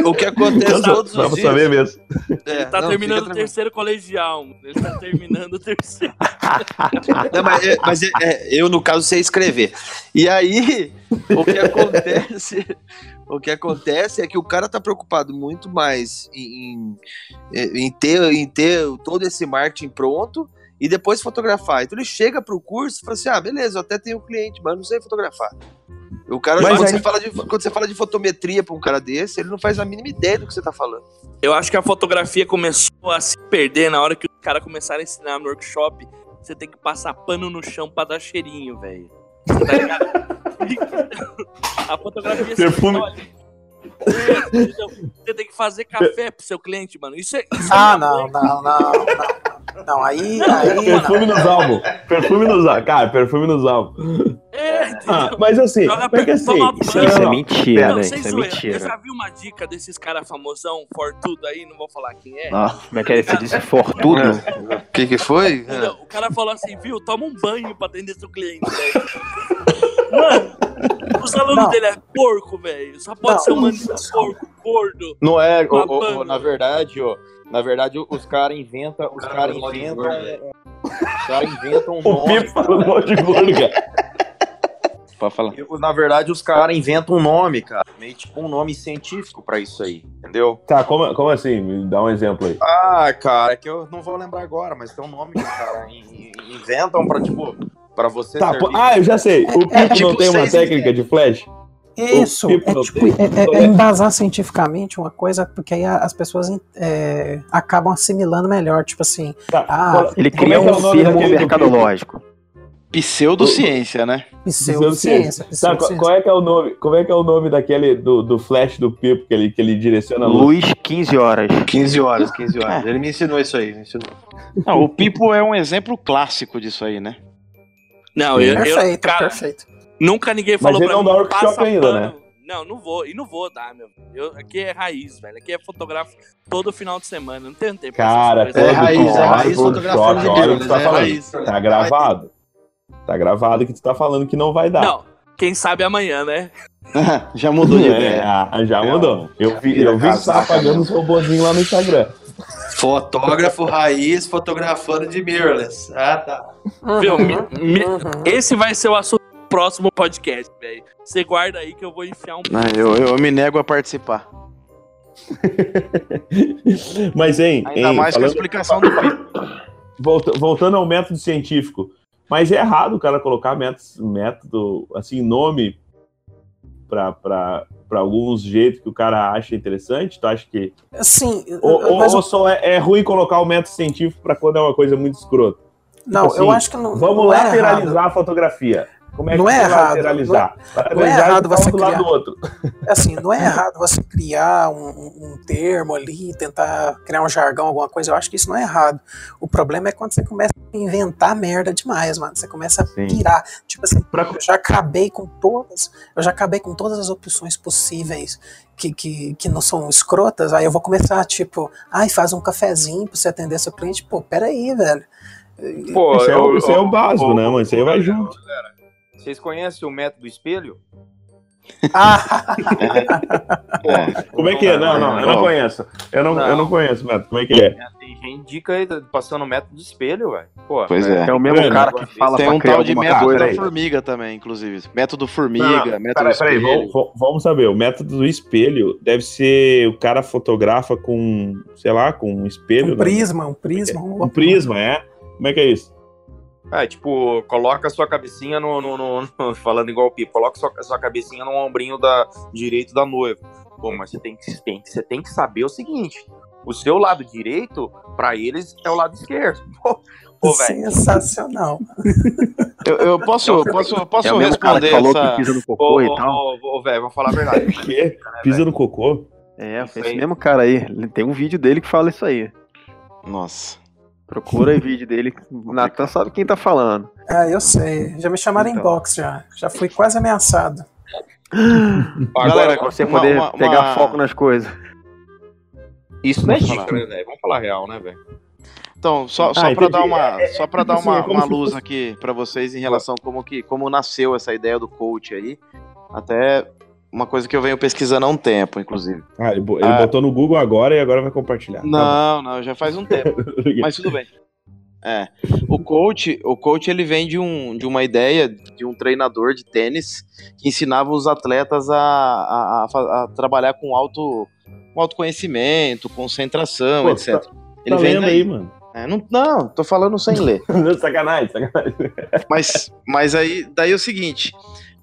I: o, o que acontece
D: Não, só-
I: todos os dias.
D: saber mesmo.
I: É,
G: Ele tá
I: não,
G: terminando o terceiro colegial. Ele tá terminando o terceiro. <laughs>
I: Não, mas é- mas é- é, eu, no caso, sei escrever. E aí, o que acontece. O que acontece é que o cara tá preocupado muito mais em, em, em ter, em ter todo esse marketing pronto e depois fotografar. Então ele chega pro curso e fala assim: ah, beleza, eu até tenho cliente, mas eu não sei fotografar. O cara,
D: Mas
I: quando,
D: aí-
I: você fala de, quando você fala de fotometria pra um cara desse, ele não faz a mínima ideia do que você tá falando.
G: Eu acho que a fotografia começou a se perder na hora que os caras começaram a ensinar no workshop. Você tem que passar pano no chão pra dar cheirinho, velho. Tá ligado? <laughs> a fotografia
D: Perfume.
G: É? Você tem que fazer café pro seu cliente, mano. Isso é. Isso
F: Ah,
G: é
F: não, não, não, não. Não, aí, aí
D: Perfume
F: não.
D: nos álbuns. Perfume nos álbuns. Cara, perfume nos álbuns.
G: É,
D: Ah, mas assim,
G: Joga
D: porque assim.
G: toma
D: Isso.
J: Isso é
D: não,
J: mentira,
G: Não,
J: né? Isso é
G: zoeira.
J: mentira.
G: Eu já vi uma dica desses caras famosão, Fortudo aí, não vou falar quem é.
J: Como é que é? Você disse fortudo?
I: O que que foi?
G: Entendeu? O cara falou assim, viu, toma um banho pra atender seu cliente, velho. Mano, os alunos
F: Não.
G: dele é porco, velho. Só pode
F: Não.
G: ser um mano porco, gordo.
H: Não é, ô,
G: Babando.
H: ô, na verdade, ó. Na verdade, os caras inventam. Os caras inventam. Os caras inventam um <laughs>
D: O
H: nome.
D: Pipo falando mal de gordo, cara.
K: Pode falar.
H: Eu- Na verdade, os caras inventam um nome, cara. Meio tipo um nome científico pra isso aí, entendeu?
D: Tá, como, como assim? Me dá um exemplo aí.
H: Ah, cara, é que eu não vou lembrar agora, mas tem um nome que os caras in- in- inventam pra, tipo, pra você
D: Tá,
H: servir.
D: ah, eu já sei. O Pipo
F: é tipo
D: não tem uma
F: seis
D: técnica de flash?
F: Isso,
D: O Pipo
F: é tipo, é, é- é embasar cientificamente uma coisa, porque aí as pessoas é, acabam assimilando melhor, tipo assim,
D: Tá,
F: ah,
J: Ele cria
D: é é
J: um termo mercadológico.
K: Pseudociência, né?
F: Pseudociência.
D: Sabe, qual, qual é que é o nome? Como é que é o nome daquele do, do flash do Pipo que ele, que ele direciona a luz?
J: Luz, 15 horas.
K: 15 horas, 15 <laughs> horas. Ele me ensinou isso aí. Me ensinou. Não, o Pipo é um exemplo clássico disso aí, né?
G: Não, eu, eu
F: Perfeito,
G: cara,
F: perfeito.
G: nunca ninguém
D: Mas
G: falou
D: ele
G: pra
D: não
G: mim,
D: dá workshop
G: passa
D: ainda,
G: pano.
D: né?
G: Não, não vou, e não vou dar, meu. Eu, aqui é raiz, velho. Aqui é fotografo todo final de semana. Não tenho tempo. pra
D: Cara,
G: coisas.
D: todo
K: raiz, é
D: todo
K: raiz fotografando de
D: tu tá
K: Deus, é
D: falando.
K: raiz.
D: Tá gravado. Tá gravado que tu tá falando que não vai dar.
G: Não, quem sabe amanhã, né? <laughs>
K: Já mudou de
D: É,
K: ideia.
D: ah, já mudou. Eu vi, eu vi que tu tava pagando os robozinhos lá no Instagram.
I: Fotógrafo raiz fotografando de mirrorless. Ah, tá.
G: Viu? Me- me- Esse vai ser o assunto do próximo podcast, velho. Você guarda aí que eu vou enfiar um.
K: Não, eu, eu me nego a participar. <laughs>
D: Mas, hein,
K: Ainda
D: hein,
K: mais com a
D: falando-
K: explicação do
D: volta- voltando ao método científico. Mas é errado o cara colocar método, método assim, nome para alguns jeitos que o cara acha interessante. Tu acha que.
F: Sim,
D: Ou, ou- só é, é ruim colocar o método científico para quando é uma coisa muito escrota?
F: Não,
D: Tipo
F: eu acho que não-
D: Vamos
F: não é
D: lateralizar a fotografia. Como é
F: Não
D: que
F: é
D: você
F: errado,
D: lateralizar?
F: não é-
D: lateralizar
F: não é errado
D: um
F: você
D: do lado
F: criar-
D: do outro. <laughs>
F: assim, não é errado você criar um, um- termo ali, tentar criar um jargão, alguma coisa. Eu acho que isso não é errado. O problema é quando você começa a inventar merda demais, mano. Você começa a pirar. Tipo assim, eu já acabei com todas, eu já acabei com todas as opções possíveis que, que, que não são escrotas. Aí eu vou começar, tipo, ai, faz um cafezinho pra você atender seu cliente. Pô, peraí, velho.
H: Pô,
D: isso, é, o-
H: eu-
D: isso é o básico,
H: eu-
D: né, mano? Isso aí vai junto.
H: Vocês conhecem o método espelho? <laughs>
D: Como é que é? Não, não, eu não conheço. Eu não, eu não conheço, Neto. Como é que é?
H: Tem gente indica aí, passando o método espelho, velho. Pô,
K: Pois é.
J: É o mesmo cara que fala
K: Tem
J: pra
K: um tal de método
J: coisa
K: da formiga também, inclusive. Método
D: Não,
K: formiga, método
D: peraí, peraí,
K: espelho.
D: vamos, vamos saber. O método do espelho deve ser o cara fotografa com, sei lá, com um espelho.
F: Um
D: né?
F: prisma, um prisma.
D: Um prisma, é? Como é que é isso?
H: É, tipo, coloca a sua cabecinha no, no- no- no- <laughs> Falando igual o Pipo, coloca a sua, sua cabecinha no ombrinho da, direito da noiva. Pô, mas você tem, que, você tem, você tem que saber o seguinte: o seu lado direito, pra eles, é o lado esquerdo. <laughs> Pô, pô, velho.
F: Sensacional.
K: Eu, eu posso, posso, posso
J: É o mesmo cara que
K: responder
J: falou
K: essa...
J: que pisa no cocô
H: Ô,
J: e tal.
H: ô, ô, velho, vou falar a verdade. <laughs>
D: quê? Pisa no cocô?
J: É, esse mesmo cara aí. Tem um vídeo dele que fala isso aí.
K: Nossa.
J: Procura aí vídeo dele. O Natan sabe quem tá falando.
F: Ah, eu sei. Já me chamaram
J: Então.
F: em box já. Já fui quase ameaçado. <laughs>
J: Galera, pra você
K: uma-
J: poder
K: uma-
J: pegar
K: uma-
J: foco nas coisas.
H: Isso não é
K: Vamos
H: dica,
K: falar.
H: né? Vamos falar real, né, velho?
K: Então, só,
D: Ah,
K: só para
D: entendi.
K: dar uma,
D: É, é,
K: só para dar
D: assim,
K: uma,
D: é
K: uma luz aqui para vocês em relação como que como nasceu essa ideia do coach aí. Até uma coisa que eu venho pesquisando há um tempo, inclusive.
D: Ah, ele, ele
K: Ah.
D: botou no Google agora e agora vai compartilhar. Tá
K: Não, não, já faz um tempo. <laughs> Mas tudo bem. É. O coach, o coach ele vem de, um, de uma ideia de um treinador de tênis que ensinava os atletas a, a, a a trabalhar com auto, com autoconhecimento, concentração,
D: Pô,
K: etc.
D: tá- Tá lendo aí, mano.
K: É, não, não, tô falando sem <laughs> ler.
D: sacanagem, sacanagem.
K: Mas, mas aí, daí é o seguinte,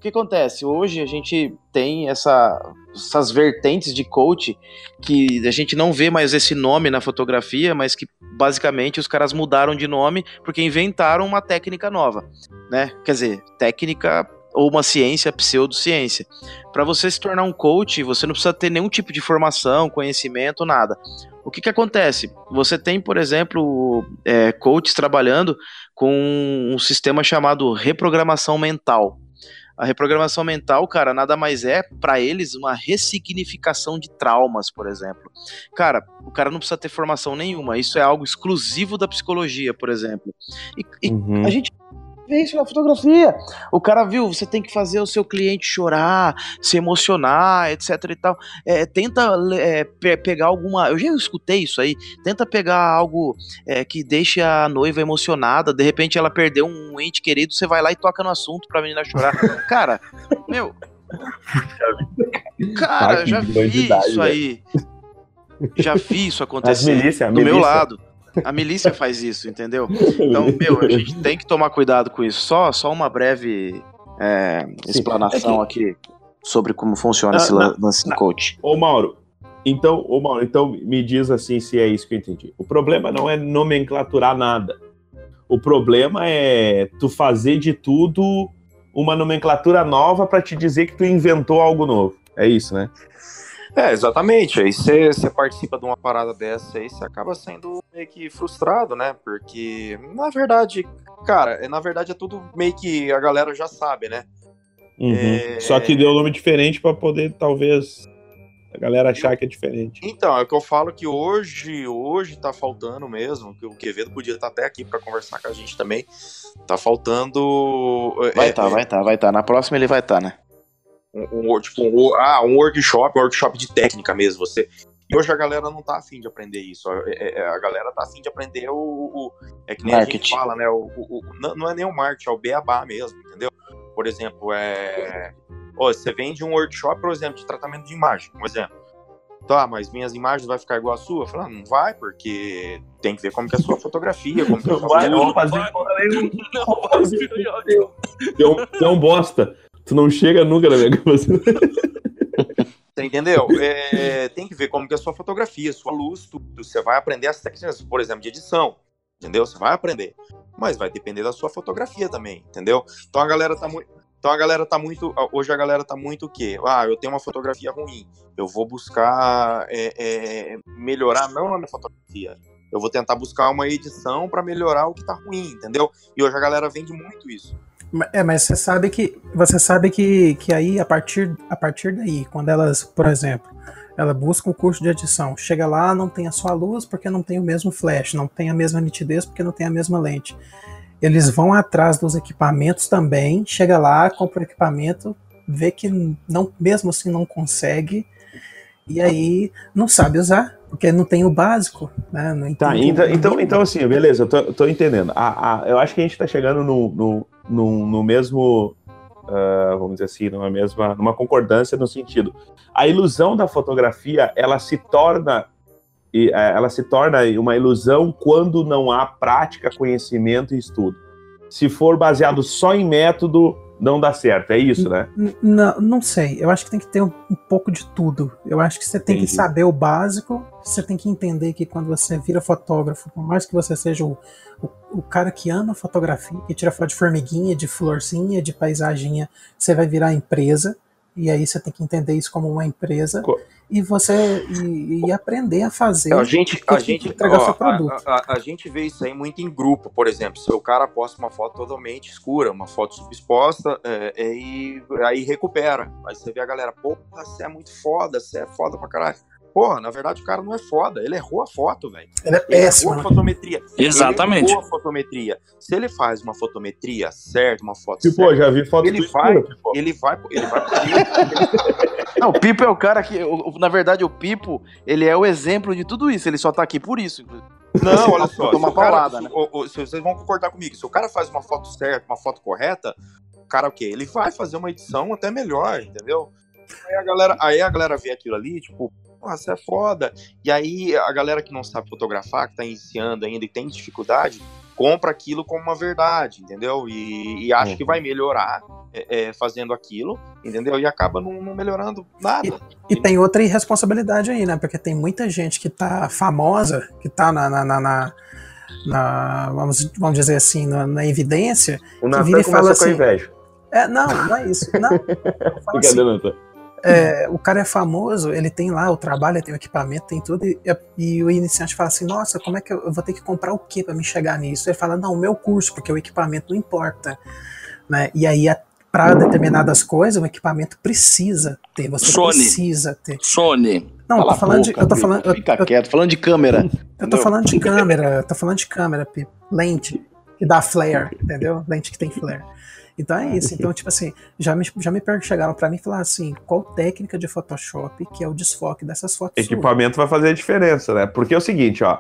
K: que acontece? Hoje a gente tem essa, essas vertentes de coach que a gente não vê mais esse nome na fotografia, mas que basicamente os caras mudaram de nome porque inventaram uma técnica nova, né? Quer dizer, técnica ou uma ciência, pseudociência. Para você se tornar um coach, você não precisa ter nenhum tipo de formação, conhecimento, nada. O que, que acontece? Você tem, por exemplo, é, coaches trabalhando com um sistema chamado reprogramação mental. A reprogramação mental, cara, nada mais é para eles uma ressignificação de traumas, por exemplo. Cara, o cara não precisa ter formação nenhuma. Isso é algo exclusivo da psicologia, por exemplo. E, e
D: Uhum.
K: a gente vê isso na fotografia. O cara viu, você tem que fazer o seu cliente chorar, se emocionar, etc e tal. É, tenta é, pe- pegar alguma. Eu já escutei isso aí. Tenta pegar algo é, que deixe a noiva emocionada. De repente ela perdeu um ente querido, você vai lá e toca no assunto pra menina chorar. <laughs> cara, meu. Cara, eu já vi isso aí. Já vi isso acontecer.
D: milícia,
K: do meu
D: milícia.
K: lado. A milícia faz isso, entendeu? <laughs> Então, meu, a gente tem que tomar cuidado com isso. Só, só uma breve é, explanação aqui sobre como funciona
D: Ah,
K: esse lance
D: não.
K: coach.
D: Ô Mauro, então, ô Mauro, então me diz assim se é isso que eu entendi. O problema não é nomenclaturar nada. O problema é tu fazer de tudo uma nomenclatura nova para te dizer que tu inventou algo novo. É isso, né?
H: É, exatamente. Aí você participa de uma parada dessa aí, você acaba sendo meio que frustrado, né? Porque, na verdade, cara, é- na verdade é tudo meio que a galera já sabe, né?
D: Uhum.
H: É.
D: Só que deu nome diferente para poder, talvez, a galera achar que é diferente.
H: Então, é o que eu falo que hoje, hoje tá faltando mesmo, que o Quevedo podia estar até aqui pra conversar com a gente também. Tá faltando.
K: Vai
H: é,
K: tá, vai tá, vai tá. Na próxima ele vai tá, né?
H: Um, um- tipo, um, ah, um workshop, um workshop de técnica mesmo. Você. E hoje a galera não tá afim de aprender isso. A, é- é- a galera tá afim de aprender o. o- é que nem a
K: Marketing.
H: gente fala, né? O, o- o- não, não é nem o marketing, é o beabá mesmo, entendeu? Por exemplo, é. Ó, você vende um workshop, por exemplo, de tratamento de imagem, um exemplo. Tá, mas minhas imagens vai ficar igual a sua? Eu falo, ah, não vai, porque tem que ver como que é a sua fotografia, como que é a sua
D: vai, não vai bosta. Tu não chega nunca na minha cabeça.
H: Você entendeu? É, tem que ver como que é a sua fotografia, sua luz, tudo. Você vai aprender as técnicas, por exemplo, de edição. Entendeu? Você vai aprender. Mas vai depender da sua fotografia também, entendeu? Então a galera tá muito. Então a galera tá muito. Hoje a galera tá muito o quê? Ah, eu tenho uma fotografia ruim. Eu vou buscar é, é, melhorar não a minha fotografia. Eu vou tentar buscar uma edição para melhorar o que tá ruim, entendeu? E hoje a galera vende muito isso.
F: É, mas você sabe que você sabe que, que aí a partir a partir daí, quando elas, por exemplo, ela busca um curso de edição, chega lá, não tem a sua luz porque não tem o mesmo flash, não tem a mesma nitidez porque não tem a mesma lente. Eles vão atrás dos equipamentos também, chega lá, compra o equipamento, vê que não, mesmo assim não consegue e aí não sabe usar porque não tem o básico, né? Não
D: Tá, então, então, então assim, beleza, eu tô, eu tô entendendo. A, a- eu acho que a gente tá chegando no, no, no, no mesmo, ah, vamos dizer assim, numa mesma, numa concordância no sentido. A ilusão da fotografia, ela se torna, eh, ela se torna uma ilusão quando não há prática, conhecimento e estudo. Se for baseado só em método, não dá certo, é isso, né?
F: Não, não sei. Eu acho que tem que ter um, um pouco de tudo. Eu acho que você tem
D: Entendi.
F: que saber o básico. Você tem que entender que quando você vira fotógrafo, por mais que você seja o, o, o cara que ama fotografia, que tira foto de formiguinha, de florzinha, de paisaginha, você vai virar empresa. E aí você tem que entender isso como uma empresa. E você e, e aprender a fazer.
H: A gente, a gente,
F: entregar
H: ó,
F: seu produto.
H: A, a- a gente vê isso aí muito em grupo, por exemplo. Se o cara posta uma foto totalmente escura, uma foto subexposta, é, é, e aí recupera. Aí você vê a galera, pô, você é muito foda, você é foda pra caralho. Porra, na verdade o cara não é foda, ele errou a foto, velho.
F: Ele é péssimo.
H: errou a fotometria.
G: Exatamente.
H: Ele errou a fotometria. Se ele faz uma fotometria certa, uma foto
D: Tipo,
H: certa,
D: já vi foto
H: ele
D: do
H: vai,
D: escuro, tipo.
H: ele vai, ele vai <laughs>
K: Não, o Pipo é o cara que. Na verdade, o Pipo, ele é o exemplo de tudo isso. Ele só tá aqui por isso, inclusive.
H: Não, olha só. Cara-
K: paulada,
H: se-
K: né?
H: o- o- se vocês vão concordar comigo, se o cara faz uma foto certa, uma foto correta, o cara o quê? Ele vai fazer uma edição até melhor, entendeu? Aí a galera, aí a galera vê aquilo ali, tipo, porra, você é foda. E aí a galera que não sabe fotografar, que tá iniciando ainda e tem dificuldade, compra aquilo como uma verdade, entendeu? E, e acha que vai melhorar é, é, fazendo aquilo, entendeu? E acaba não, não melhorando nada.
F: E tem outra irresponsabilidade aí, né? Porque tem muita gente que tá famosa, que tá na. na, na- na- na- vamos, vamos dizer assim, na, na evidência.
D: O
F: que
D: Natan
F: vira e
D: começa
F: fala
D: com a
F: assim.
D: inveja.
F: É, não, não é isso. Não. <laughs> Assim. É, o cara é famoso, ele tem lá o trabalho, ele tem o equipamento, tem tudo, e, e o iniciante fala assim: Nossa, como é que eu, eu vou ter que comprar o que para me chegar nisso? Ele fala: Não, o meu curso, porque o equipamento não importa. Né? E aí, para determinadas coisas, o equipamento precisa ter, você
G: Sony.
F: precisa ter.
G: Sony.
F: Não, eu tô falando de.
K: boca,
F: Eu tô falando, eu,
K: Fica
F: eu-
K: quieto, falando de câmera.
F: eu tô
K: entendeu?
F: falando de câmera, tô falando de câmera, Pipo. lente, que dá flare, <laughs> entendeu? Lente que tem flare. Então é isso. Então, <laughs> tipo assim, já me, já me chegaram pra mim e falaram assim: qual técnica de Photoshop que é o desfoque dessas fotos? suas?
D: Equipamento vai fazer a diferença, né? Porque é o seguinte, ó.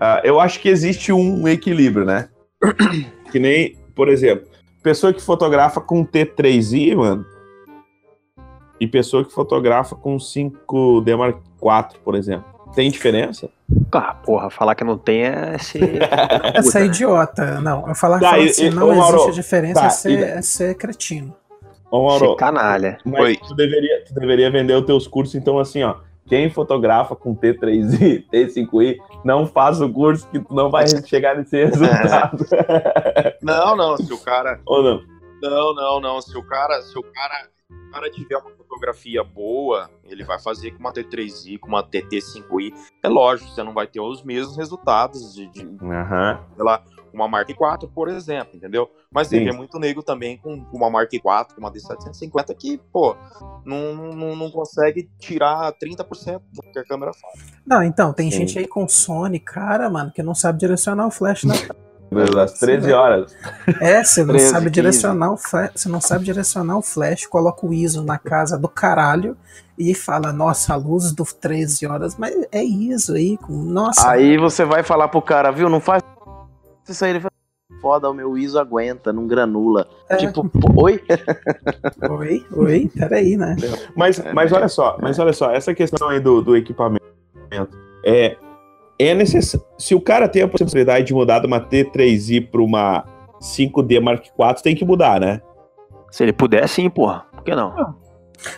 D: ah, eu acho que existe um equilíbrio, né? <coughs> que nem, por exemplo, pessoa que fotografa com T3i, mano, e pessoa que fotografa com 5D Mark IV, por exemplo. Tem diferença?
J: Ah, porra, falar que não tem é ser. <laughs>
F: Essa é idiota. Não, eu falar,
D: Tá,
F: falar
D: e-
F: assim,
D: e-
F: não
D: ô, Mauro,
F: existe diferença,
D: tá,
F: é, ser,
D: e-
F: é ser cretino.
D: Ô, Mauro,
J: Ser canalha.
D: mas tu deveria, tu deveria vender os teus cursos, então, assim, ó. quem fotografa com T3i, <laughs> T5i, não faz o curso que tu não vai chegar nesse resultado. <laughs>
H: Não, não, se o cara.
D: Ou não?
H: Não, não, não. Se o cara, se o cara, o cara tiver uma fotografia boa, ele vai fazer com uma T3i, com uma TT5i. É lógico, você não vai ter os mesmos resultados de, de
D: Aham.
H: sei lá, uma Mark IV, por exemplo, entendeu? Mas ele é muito negro também com, com uma Mark IV, com uma D750 que, pô, não, não, não consegue tirar 30% do que a câmera faz.
F: Não, então, tem
D: Sim.
F: gente aí com Sony, cara, mano, que não sabe direcionar o flash na
D: Às 13 horas.
F: É, você não
D: 13,
F: sabe
D: 15.
F: direcionar o flash, você não sabe direcionar o flash, coloca o ISO na casa do caralho e fala, nossa, a luz do 13 horas, mas é ISO aí, com, nossa.
K: Aí você vai falar pro cara, viu? Não faz isso aí. Ele fala, foda, o meu ISO aguenta, não granula.
F: É.
K: Tipo, oi? <laughs>
F: Oi, oi, peraí, né?
D: Mas, mas olha só, mas olha só, essa questão aí do, do equipamento é, é necessário. Se o cara tem a possibilidade de mudar de uma T3i para uma 5D Mark IV, tem que mudar, né?
J: Se ele puder, sim, porra. Por que não?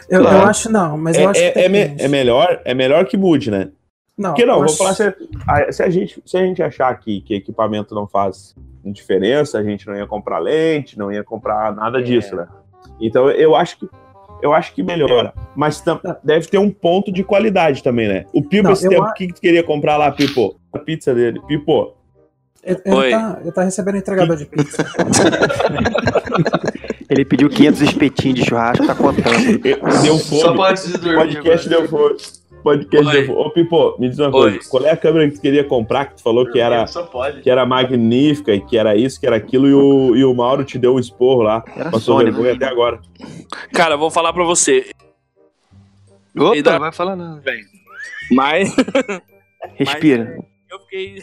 F: Eu,
D: Claro.
F: eu acho não, mas
D: é,
F: eu acho
D: é,
F: que
D: é, me- é melhor, é melhor que mude, né?
F: Não,
D: Porque não, vou
F: acho-
D: falar se, a- se a gente, se a gente achar que, que equipamento não faz diferença, a gente não ia comprar lente, não ia comprar
F: É.
D: nada disso, né? Então eu acho que eu acho que melhora, mas deve ter um ponto de qualidade também, né? O Pipo
F: Não,
D: esse tempo,
F: a-
D: o que que tu queria comprar lá, Pipo? A pizza dele, Pipo.
F: Ele, ele tá, ele tá recebendo entregador de pizza. <laughs>
J: Ele pediu 500 espetinhos de churrasco, tá contando.
D: Deu fome.
J: Só pra antes de dormir
D: Podcast
J: agora.
D: deu fome. Podcast
J: Oi.
D: fome. Ô, Pipo, me diz uma
J: Oi.
D: coisa. Qual é a câmera que tu queria comprar que tu falou que era, que era magnífica e que era isso, que era aquilo, e o, e o Mauro te deu um esporro lá.
J: Era
D: Passou
J: Sony,
D: vergonha
J: né?
D: até agora.
G: Cara, eu vou falar pra você.
J: Opa,
G: E dá-
J: vai falar não. <laughs>
G: Mas.
J: Respira.
G: Mas eu fiquei.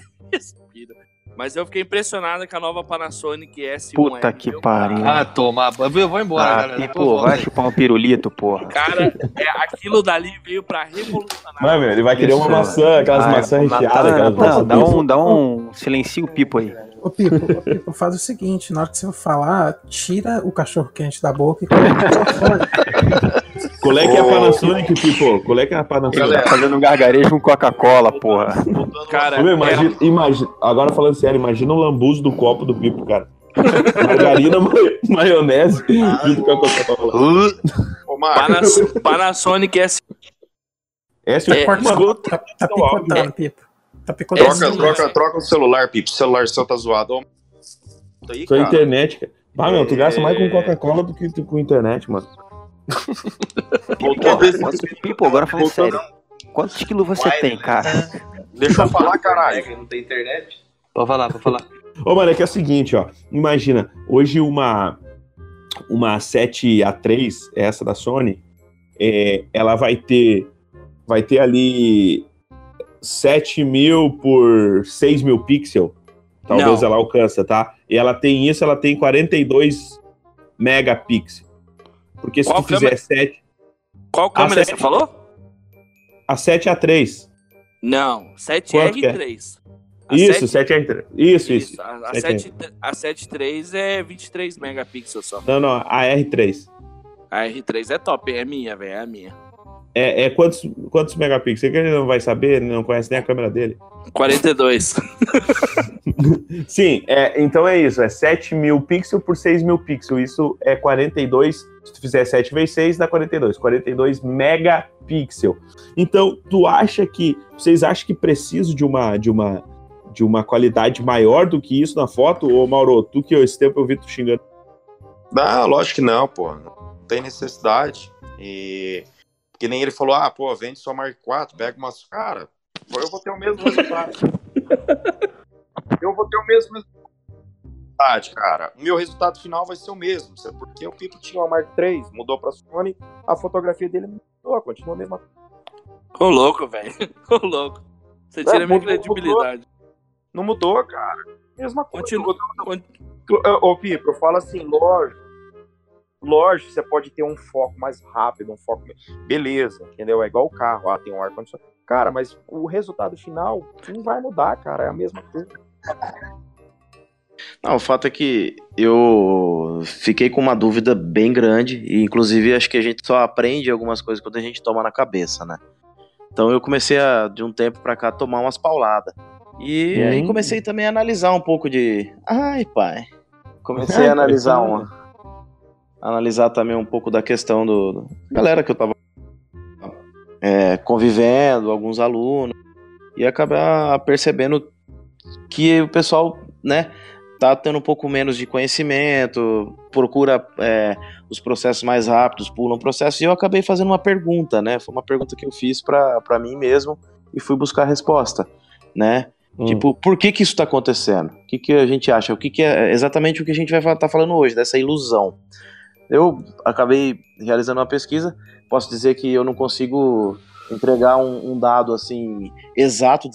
G: Mas eu fiquei impressionado com a nova Panasonic S1.
J: Puta que pariu.
P: Ah, toma. Eu vou embora,
J: Ah,
P: galera.
J: Pipo, vai chupar um pirulito, porra.
G: Cara, é, aquilo dali veio pra revolucionar.
D: Mano, meu, ele vai querer uma maçã, aquelas
J: Ah,
D: maçãs recheadas. Aquelas maçãs
J: dá um, dá um silencio o Pipo aí.
F: Ô Pipo, ô, Pipo, faz o seguinte, na hora que você falar, tira o cachorro quente da boca e. <laughs>
D: Qual é que é a Panasonic, Pipo? Qual é que é a Panasonic?
J: Ele tá fazendo um gargarejo com Coca-Cola, porra.
G: Cara,
D: meu, imagina, imagina, agora falando sério, imagina o lambuzo do copo do Pipo, cara. Margarina, ma- maionese junto com a Coca-Cola.
G: Panas- Panasonic S.
D: Essa
G: É,
F: Tá, tá picotando, Pipo. Tá picotando.
H: troca, troca, troca o celular, Pipo. O celular seu tá zoado. Aí,
D: é
H: cara.
D: internet, cara. Ah, meu, tu gasta mais com Coca-Cola do que com internet, mano. <laughs>
J: Quantos, Pipo, agora falando sério. Quantos quilos você tem, cara?
H: Deixa eu falar, caralho.
P: Não tem internet? Pode falar, pode falar.
D: Ô, mano, é que é o seguinte, ó. Imagina, hoje uma uma 7A3, essa da Sony, é, ela vai ter vai ter ali 7 mil por 6 mil pixels. Talvez
G: Não.
D: ela alcança, tá? E ela tem isso, ela tem 42 megapixels. Porque se
G: Qual
D: tu fizer
G: câmera?
D: 7,
G: Qual câmera
D: sete-
G: você falou?
D: a 7A3.
G: Não,
D: Quanto que é?
G: 7R3. A
D: Isso,
G: 7
D: 7A3. Isso, isso.
G: A, a,
D: 7A3.
G: 7, a 7.3 é 23 megapixels só.
D: Não, não, a R3.
G: A R3 é top, é minha, velho, é a minha.
D: É, é quantos, quantos megapixels? Que ele não vai saber, ele não conhece nem a câmera dele.
G: 42. <laughs>
D: Sim, é, então é isso, é 7 mil pixels por 6 mil pixels. Isso é 42. Se tu fizer 7 vezes 6, dá 42. 42 megapixel. Então, tu acha que. Vocês acham que preciso de uma, de uma, de uma qualidade maior do que isso na foto? Ô, Mauro, tu que esse tempo eu vi tu xingando.
H: Não, lógico que não, pô. Não tem necessidade. E. Que nem ele falou, ah, pô, vende só Mark IV, pega umas. Cara, eu vou ter o mesmo resultado. eu vou ter o mesmo resultado, cara. O meu resultado final vai ser o mesmo. sabe? Porque o Pipo tinha uma Mark III, mudou pra Sony, a fotografia dele mudou, continua a mesma
G: Ô, louco, velho. <laughs> Ô, louco. Você tira
H: É,
G: minha
H: mudou,
G: credibilidade.
H: Não mudou, cara. Mesma coisa.
G: Continua.
H: Ô, Pipo, eu falo assim, lógico. Lógico, você pode ter um foco mais rápido, um foco. Beleza, entendeu? É igual o carro, ah, tem um ar-condicionado. Cara, mas o resultado final não vai mudar, cara. É a mesma coisa.
K: Não, o fato é que eu fiquei com uma dúvida bem grande, e inclusive acho que a gente só aprende algumas coisas quando a gente toma na cabeça, né? Então eu comecei a, de um tempo pra cá, tomar umas pauladas. E
J: Hum.
K: aí comecei também a analisar um pouco de. Ai, pai. Comecei a <laughs> analisar uma. Analisar também um pouco da questão do. do- galera que eu tava é, convivendo, alguns alunos. E acabar percebendo que o pessoal, né, tá tendo um pouco menos de conhecimento, procura é, os processos mais rápidos, pula um processo, e eu acabei fazendo uma pergunta, né? Foi uma pergunta que eu fiz pra mim mesmo e fui buscar a resposta, né? Tipo, por que que isso tá acontecendo? O que que a gente acha? O que que é exatamente o que a gente vai estar falando hoje, dessa ilusão? Eu acabei realizando uma pesquisa, posso dizer que eu não consigo entregar um, um dado assim exato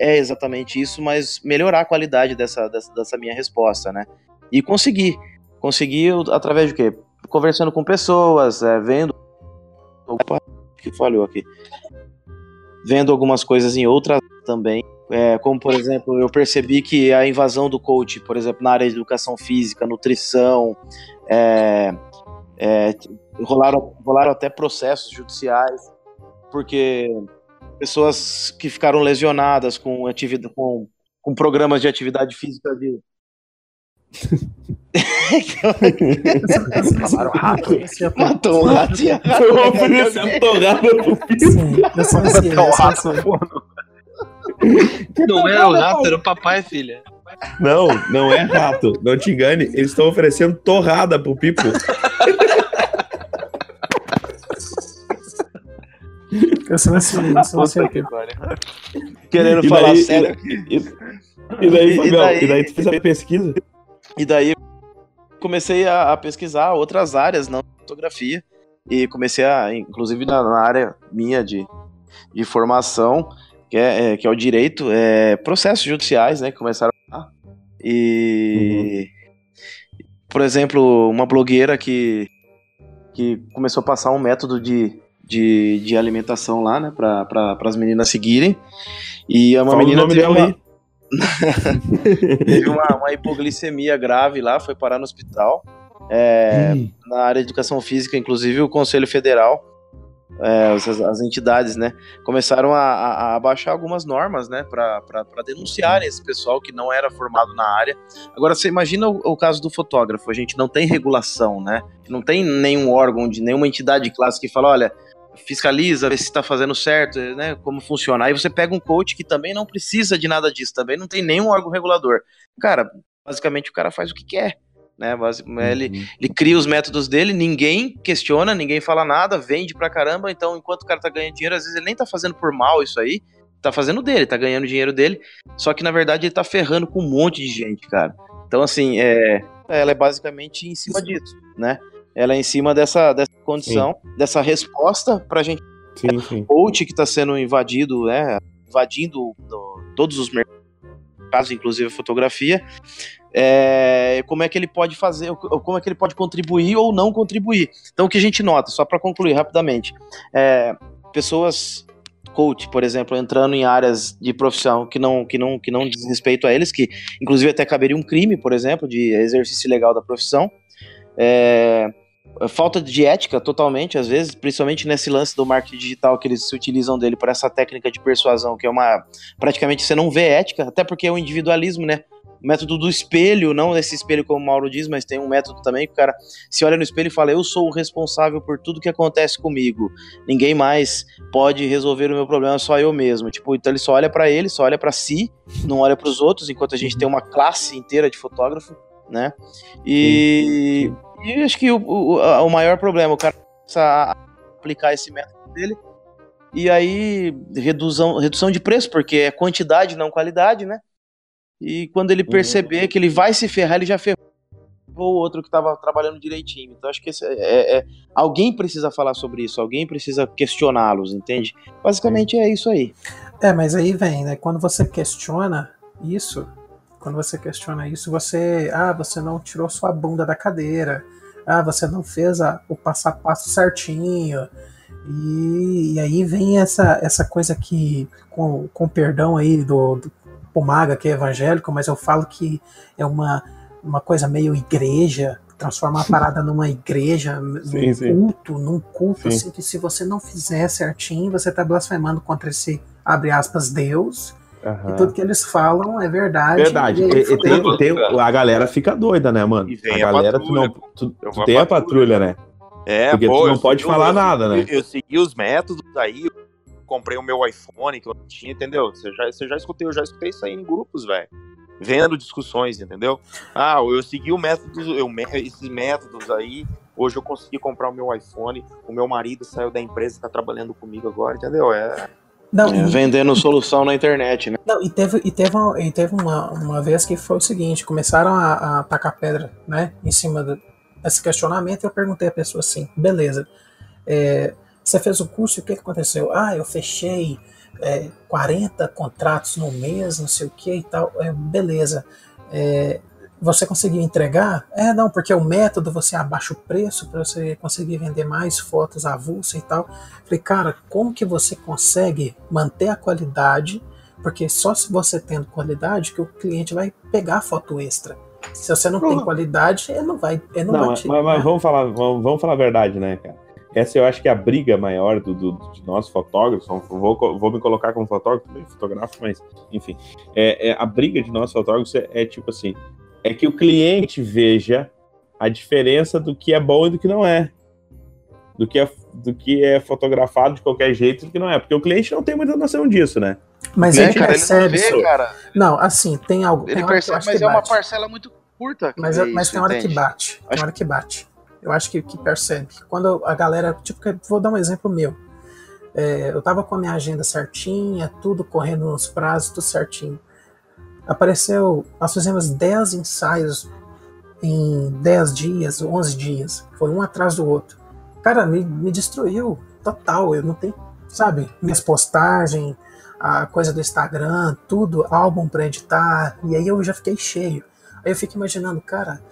K: é exatamente isso, mas melhorar a qualidade dessa, dessa, dessa minha resposta, né? E conseguir. Eu- através de quê? Conversando com pessoas, é, vendo. Opa, que falhou aqui. Vendo algumas coisas em outras também. É, como, por exemplo, eu percebi que a invasão do coach, por exemplo, na área de educação física, nutrição, é, é, rolaram, rolaram até processos judiciais, porque pessoas que ficaram lesionadas com, atividade, com, com programas de atividade física de.
F: Mataram um rato.
K: Matou um rato e a
D: Foi uma oferecendo pro
F: assim, eu sou assim.
P: Não era o rato, era o papai, filha.
D: Não, não é rato. Não te engane. Eles estão oferecendo torrada pro Pipo.
F: Assim, eu sou assim.
K: Querendo
D: E
K: falar
D: daí-
K: sério.
D: E, e daí, Fabião? E daí tu fez a pesquisa?
K: E daí comecei a, a pesquisar outras áreas, não fotografia. E comecei a, inclusive na, na área minha de, de formação, que é, é- que é o direito, é, processos judiciais, né? Que começaram a. E. Por exemplo, uma blogueira que, que começou a passar um método de, de, de alimentação lá, né? Para pra, as meninas seguirem. E é uma
D: Fala o
K: menina
D: nome
K: teve
D: dela
K: uma- <laughs> teve uma, uma hipoglicemia grave lá, foi parar no hospital. É, Na área de educação física, inclusive o Conselho Federal, é, as, as entidades, né, começaram a, a, a baixar algumas normas, né, para denunciarem esse pessoal que não era formado na área. Agora, você imagina o, o caso do fotógrafo, a gente não tem regulação, né, não tem nenhum órgão, de nenhuma entidade de classe que fala, olha, fiscaliza, vê se está fazendo certo, né? Como funciona. Aí você pega um coach que também não precisa de nada disso, também não tem nenhum órgão regulador. Cara, basicamente o cara faz o que quer. Né, ele, ele cria os métodos dele, ninguém questiona, ninguém fala nada, vende pra caramba. Então, enquanto o cara tá ganhando dinheiro, às vezes ele nem tá fazendo por mal isso aí, tá fazendo dele, tá ganhando dinheiro dele. Só que na verdade ele tá ferrando com um monte de gente, cara. Então, assim, é, ela é basicamente em cima disso, né? Ela é em cima dessa, dessa condição, dessa resposta pra gente.
D: Sim, sim.
K: Coach que tá sendo invadido, né? Invadindo no- todos os mercados, inclusive a fotografia. É, como é que ele pode fazer, como é que ele pode contribuir ou não contribuir. Então, o que a gente nota, só para concluir rapidamente, é, pessoas coach, por exemplo, entrando em áreas de profissão que não, que não, que não diz respeito a eles, que inclusive até caberia um crime, por exemplo, de exercício ilegal da profissão. É, falta de ética totalmente, às vezes, principalmente nesse lance do marketing digital que eles se utilizam dele para essa técnica de persuasão, que é uma. Praticamente você não vê ética, até porque é o individualismo, né? O método do espelho, não esse espelho como o Mauro diz, mas tem um método também que o cara se olha no espelho e fala: Eu sou o responsável por tudo que acontece comigo. Ninguém mais pode resolver o meu problema, só eu mesmo. Tipo, então ele só olha para ele, só olha para si, não olha para os outros, enquanto a gente tem uma classe inteira de fotógrafo, né? E, e acho que o, o, o maior problema, o cara começa a aplicar esse método dele. E aí, redução, redução de preço, porque é quantidade, não qualidade, né? E quando ele perceber que ele vai se ferrar, ele já ferrou o outro que estava trabalhando direitinho. Então acho que esse é, é- é- alguém precisa falar sobre isso, alguém precisa questioná-los, entende? Basicamente é isso aí.
F: É, mas aí vem, né? Quando você questiona isso, quando você questiona isso, você. Ah, você não tirou sua bunda da cadeira. Ah, você não fez a- o passo a passo certinho. E, e aí vem essa, essa coisa que, com, com perdão aí do, do Pomaga, que é evangélico, mas eu falo que é uma, uma coisa meio igreja transformar a parada <laughs> numa igreja,
D: Sim,
F: num
D: sim.
F: culto, num culto,
D: Sim.
F: assim, que se você não fizer certinho, você tá blasfemando contra esse, abre aspas, Deus,
D: Aham.
F: e tudo que eles falam é verdade.
D: Verdade.
F: e
D: E- tem, tem- a galera fica doida, né, mano?
H: E vem
D: a
H: a
D: galera,
H: patrulha,
D: tu não. Tu, tu tem a patrulha, né?
H: É,
D: Porque
H: pô,
D: tu não pode falar
H: eu-
D: nada, né?
H: Eu, eu segui os métodos aí, comprei o meu iPhone que eu não tinha, entendeu? Você já, você já escutei, eu já escutei isso aí em grupos, velho. Vendo discussões, entendeu? Ah, eu segui o método, eu, esses métodos aí. Hoje eu consegui comprar o meu iPhone. O meu marido saiu da empresa, tá trabalhando comigo agora, entendeu? É.
F: Não,
K: É,
F: e-
K: vendendo solução na internet, né?
F: Não, e teve, e teve, uma, e teve uma, uma vez que foi o seguinte, começaram a, a tacar pedra, né, em cima do- desse questionamento, e eu perguntei à pessoa assim, beleza, é, você fez o curso e o que, aconteceu? Ah, eu fechei é, 40 contratos no mês, não sei o que e tal, É, beleza, É, você conseguiu entregar? É, não, porque o método você abaixa o preço para você conseguir vender mais fotos avulsas e tal. Falei, cara, como que você consegue manter a qualidade? Porque só se você tendo qualidade que o cliente vai pegar a foto extra. Se você não tem
D: Uhum.
F: qualidade, ele não vai, ele não,
D: Não,
F: vai
D: mas,
F: te-
D: mas- mas vamos, falar, vamos, vamos falar a verdade, né, cara? Essa eu acho que é a briga maior do, do- de nós fotógrafos. Vou, vou me colocar como fotógrafo, também fotográfico, mas enfim. É, é- a briga de nós fotógrafos é, é tipo assim: é que o cliente veja a diferença do que é bom e do que não é. Do que é, do que é fotografado de qualquer jeito e do que não é. Porque o cliente não tem muita noção disso, né?
F: Mas ele
D: cliente-
P: cara, ele não
F: percebe.
P: vê,
F: isso.
P: cara.
F: Não, assim, tem algo.
P: Ele
F: tem que
P: percebe,
F: acho
P: mas
F: que
P: é uma parcela muito curta. que
F: Mas,
P: vê
F: mas
P: isso,
F: tem hora que
P: entende?
F: bate. Tem hora que bate. Eu acho que, que percebe. Quando a galera. Tipo, vou dar um exemplo meu. É, eu tava com a minha agenda certinha, tudo correndo nos prazos, tudo certinho. Apareceu. Nós fizemos 10 ensaios em 10 dias, 11 dias. Foi um atrás do outro. Cara, me, me destruiu total. Eu não tenho. Sabe? Minhas postagens, a coisa do Instagram, tudo, álbum pra editar. E aí eu já fiquei cheio. Aí eu fico imaginando, cara,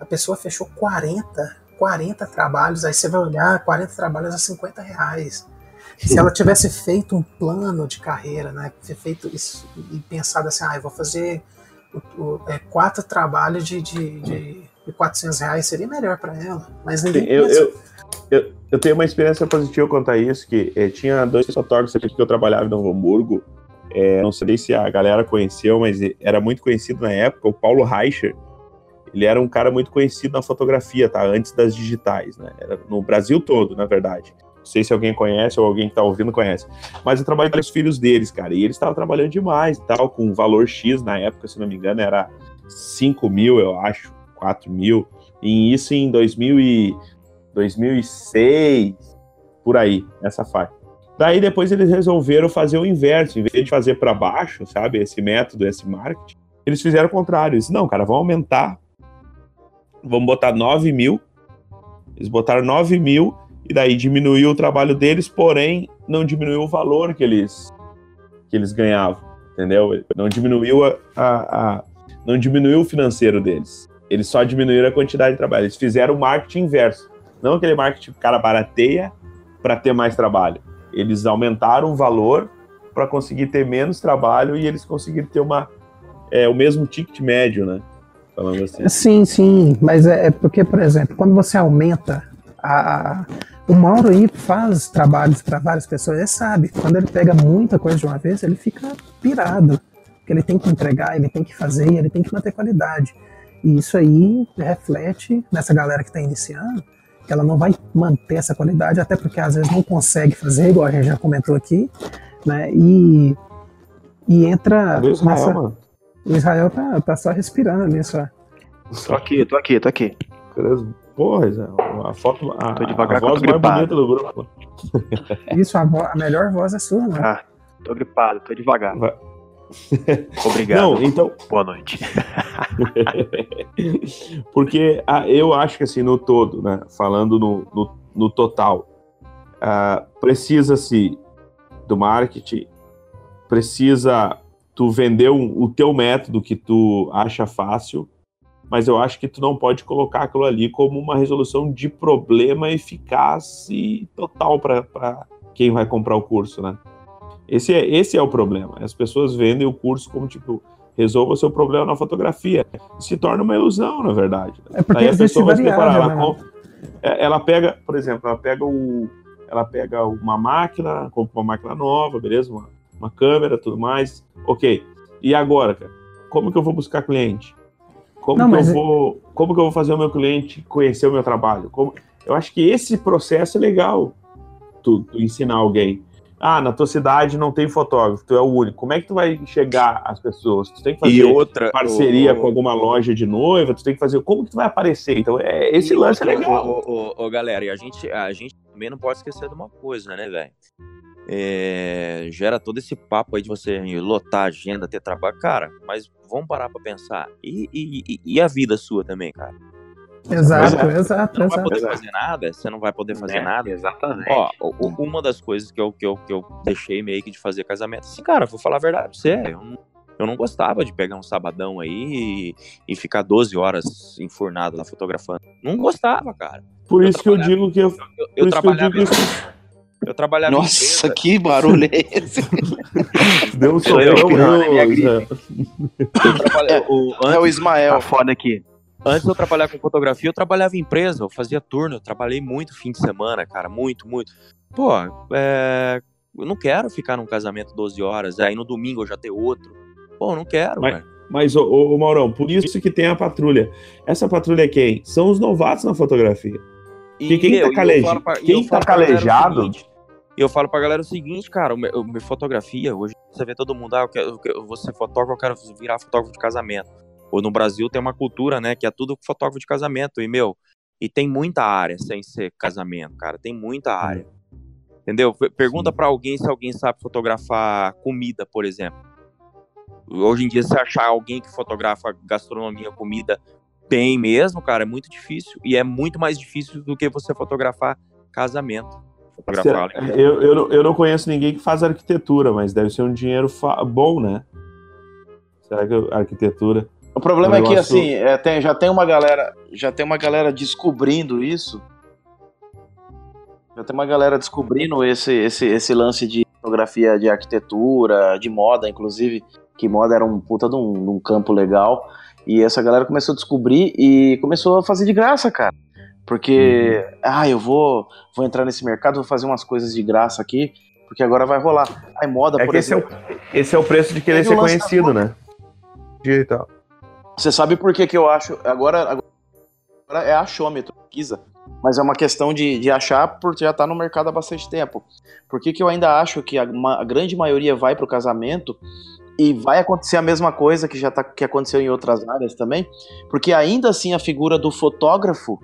F: a pessoa fechou 40, 40 trabalhos, aí você vai olhar, 40 trabalhos a 50 reais. Se ela tivesse feito um plano de carreira, né, ter feito isso e pensado assim, ah, eu vou fazer o- o- é, quatro trabalhos de, de, de, de 400 reais, seria melhor para ela. Mas ninguém
D: Sim, eu, eu, eu, eu tenho uma experiência positiva quanto a isso, que eh, tinha dois fotógrafos aqui que eu trabalhava em Novo Hamburgo, eh, não sei se a galera conheceu, mas era muito conhecido na época, o Paulo Reicher, ele era um cara muito conhecido na fotografia, tá? Antes das digitais, né? Era no Brasil todo, na verdade. Não sei se alguém conhece ou alguém que tá ouvindo conhece. Mas eu trabalhei com os filhos deles, cara. E eles estavam trabalhando demais tal, com valor X na época, se não me engano, era 5 mil, eu acho, 4 mil. E isso em 2000 e 2006, por aí, essa faixa. Daí depois eles resolveram fazer o inverso, em vez de fazer para baixo, sabe, esse método, esse marketing, eles fizeram o contrário. Eles, não, cara, vamos aumentar, vamos botar 9 mil. Eles botaram 9 mil e daí diminuiu o trabalho deles, porém não diminuiu o valor que eles que eles ganhavam, entendeu? Não diminuiu a, a- a- não diminuiu o financeiro deles. Eles só diminuíram a quantidade de trabalho. Eles fizeram o marketing inverso, não aquele marketing que o cara barateia para ter mais trabalho. Eles aumentaram o valor para conseguir ter menos trabalho e eles conseguiram ter uma é, o mesmo ticket médio, né? Falando assim.
F: Sim, sim, mas é, é porque, por exemplo, quando você aumenta a, a- o Mauro aí faz trabalhos para várias pessoas, ele sabe, quando ele pega muita coisa de uma vez, ele fica pirado, porque ele tem que entregar, ele tem que fazer, ele tem que manter qualidade. E isso aí reflete nessa galera que está iniciando, que ela não vai manter essa qualidade, até porque às vezes não consegue fazer, igual a gente já comentou aqui, né? E, e entra.
J: Israel,
F: nessa-
J: mano?
F: O Israel tá, tá só respirando ali, só.
J: Tô aqui, tô aqui, tô aqui.
D: Porra, Zé, a foto, a,
J: Tô devagar
D: a voz
J: tô
D: mais
J: gripado.
D: bonita do grupo.
F: Isso, a, vo- a melhor voz é sua, mano.
J: Ah, tô gripado, tô devagar. <laughs> Obrigado.
D: Não, então.
J: Boa noite. <laughs>
D: Porque ah, eu acho que assim, no todo, né? Falando no, no, no total, ah, precisa-se do marketing, precisa tu vender um- o teu método que tu acha fácil, mas eu acho que tu não pode colocar aquilo ali como uma resolução de problema eficaz e total para quem vai comprar o curso, né? Esse é, esse é o problema. As pessoas vendem o curso como tipo, resolva o seu problema na fotografia. Se torna uma ilusão, na verdade.
F: É porque
D: Aí a pessoa vai se preparar. Ela,
F: né?
D: é, ela pega, por exemplo, ela pega o. Ela pega uma máquina, compra uma máquina nova, beleza? Uma, uma câmera, tudo mais. Ok. E agora, cara? Como que eu vou buscar cliente? Como
F: Não,
D: que eu vou. Como que eu vou fazer o meu cliente conhecer o meu trabalho? Como, eu acho que esse processo é legal. Tu, tu ensinar alguém. Ah, na tua cidade não tem fotógrafo, tu é o único. Como é que tu vai chegar às pessoas? Tu tem que fazer
H: E outra,
D: parceria
H: o-
D: com alguma loja de noiva, tu tem que fazer. Como que tu vai aparecer? Então, é, esse lance é
H: outra,
D: legal.
H: Ô, ô, ô, ô, galera, e a gente, a gente também não pode esquecer de uma coisa, né, velho? É, gera todo esse papo aí de você lotar a agenda, ter trabalho. Cara, mas vamos parar pra pensar. E, e, e- a vida sua também, cara?
F: Exato,
H: Você
F: exato,
H: não vai
F: exato.
H: poder fazer nada, você não vai poder fazer
J: É,
H: nada.
J: exatamente.
H: Ó, uma das coisas que eu, que, eu, que eu deixei meio que de fazer casamento, assim, cara, vou falar a verdade pra você, eu não, eu não gostava de pegar um sabadão aí e, e ficar 12 horas enfurnado lá fotografando. Não gostava, cara.
D: Por isso que eu digo que eu.
H: Eu, eu
D: isso que eu
H: trabalhava,
D: digo.
H: Eu trabalhava em
K: Nossa, que barulho é esse? <laughs>
D: Deu um
J: Sou eu,
D: sopão,
J: pirralho,
D: meu,
J: minha gripe.
H: Eu trabalha- o-
K: É o
H: antes,
K: Ismael.
J: Tá foda aqui.
H: antes de eu trabalhar com fotografia, eu trabalhava em empresa, eu fazia turno, eu trabalhei muito fim de semana, cara, muito, muito. Pô, é, eu não quero ficar num casamento 12 horas, aí no domingo eu já ter outro. Pô, eu não quero,
D: Mas-
H: velho.
D: Mas, ô, ô, ô, Maurão, por isso que tem a patrulha. Essa patrulha é quem? São os novatos na fotografia.
H: E,
D: quem
H: meu,
D: tá
H: e eu pra-
D: quem
H: eu
D: tá calejado-
H: seguinte, E eu falo pra galera o seguinte, cara, o meu fotografia, hoje você vê todo mundo, ah, eu, quero, eu eu vou ser fotógrafo, eu quero virar fotógrafo de casamento. Ou no Brasil tem uma cultura, né, que é tudo fotógrafo de casamento. E, meu, e tem muita área sem ser casamento, cara, tem muita área. Entendeu? Pe- Pergunta pra alguém se alguém sabe fotografar comida, por exemplo. Hoje em dia, se achar alguém que fotografa gastronomia, comida bem mesmo, cara, é muito difícil. E é muito mais difícil do que você fotografar casamento. Fotografar
D: Será- Eu, eu, não- eu não conheço ninguém que faz arquitetura, mas deve ser um dinheiro bom, né? Será que a arquitetura.
K: O problema
D: Um
K: é que
D: negócio-
K: assim, é, tem- já tem uma galera, já tem uma galera descobrindo isso. Já tem uma galera descobrindo esse, esse, esse lance de fotografia de arquitetura, de moda, inclusive, que moda era um puta de um, de um campo legal. E essa galera começou a descobrir e começou a fazer de graça, cara. Porque, ah, eu vou, vou entrar nesse mercado, vou fazer umas coisas de graça aqui, porque agora vai rolar. Ai, moda,
D: É
K: por
D: que esse é, o,
K: exemplo.
D: esse é o preço de querer
K: Teve
D: ser
K: o
D: conhecido, né? E tal.
K: Você sabe por que, que eu acho. Agora, agora é achômetro, pesquisa. Mas é uma questão de, de achar porque já tá no mercado há bastante tempo. Por que, que eu ainda acho que a, ma- a grande maioria vai pro casamento e vai acontecer a mesma coisa que já tá, que aconteceu em outras áreas também? Porque ainda assim a figura do fotógrafo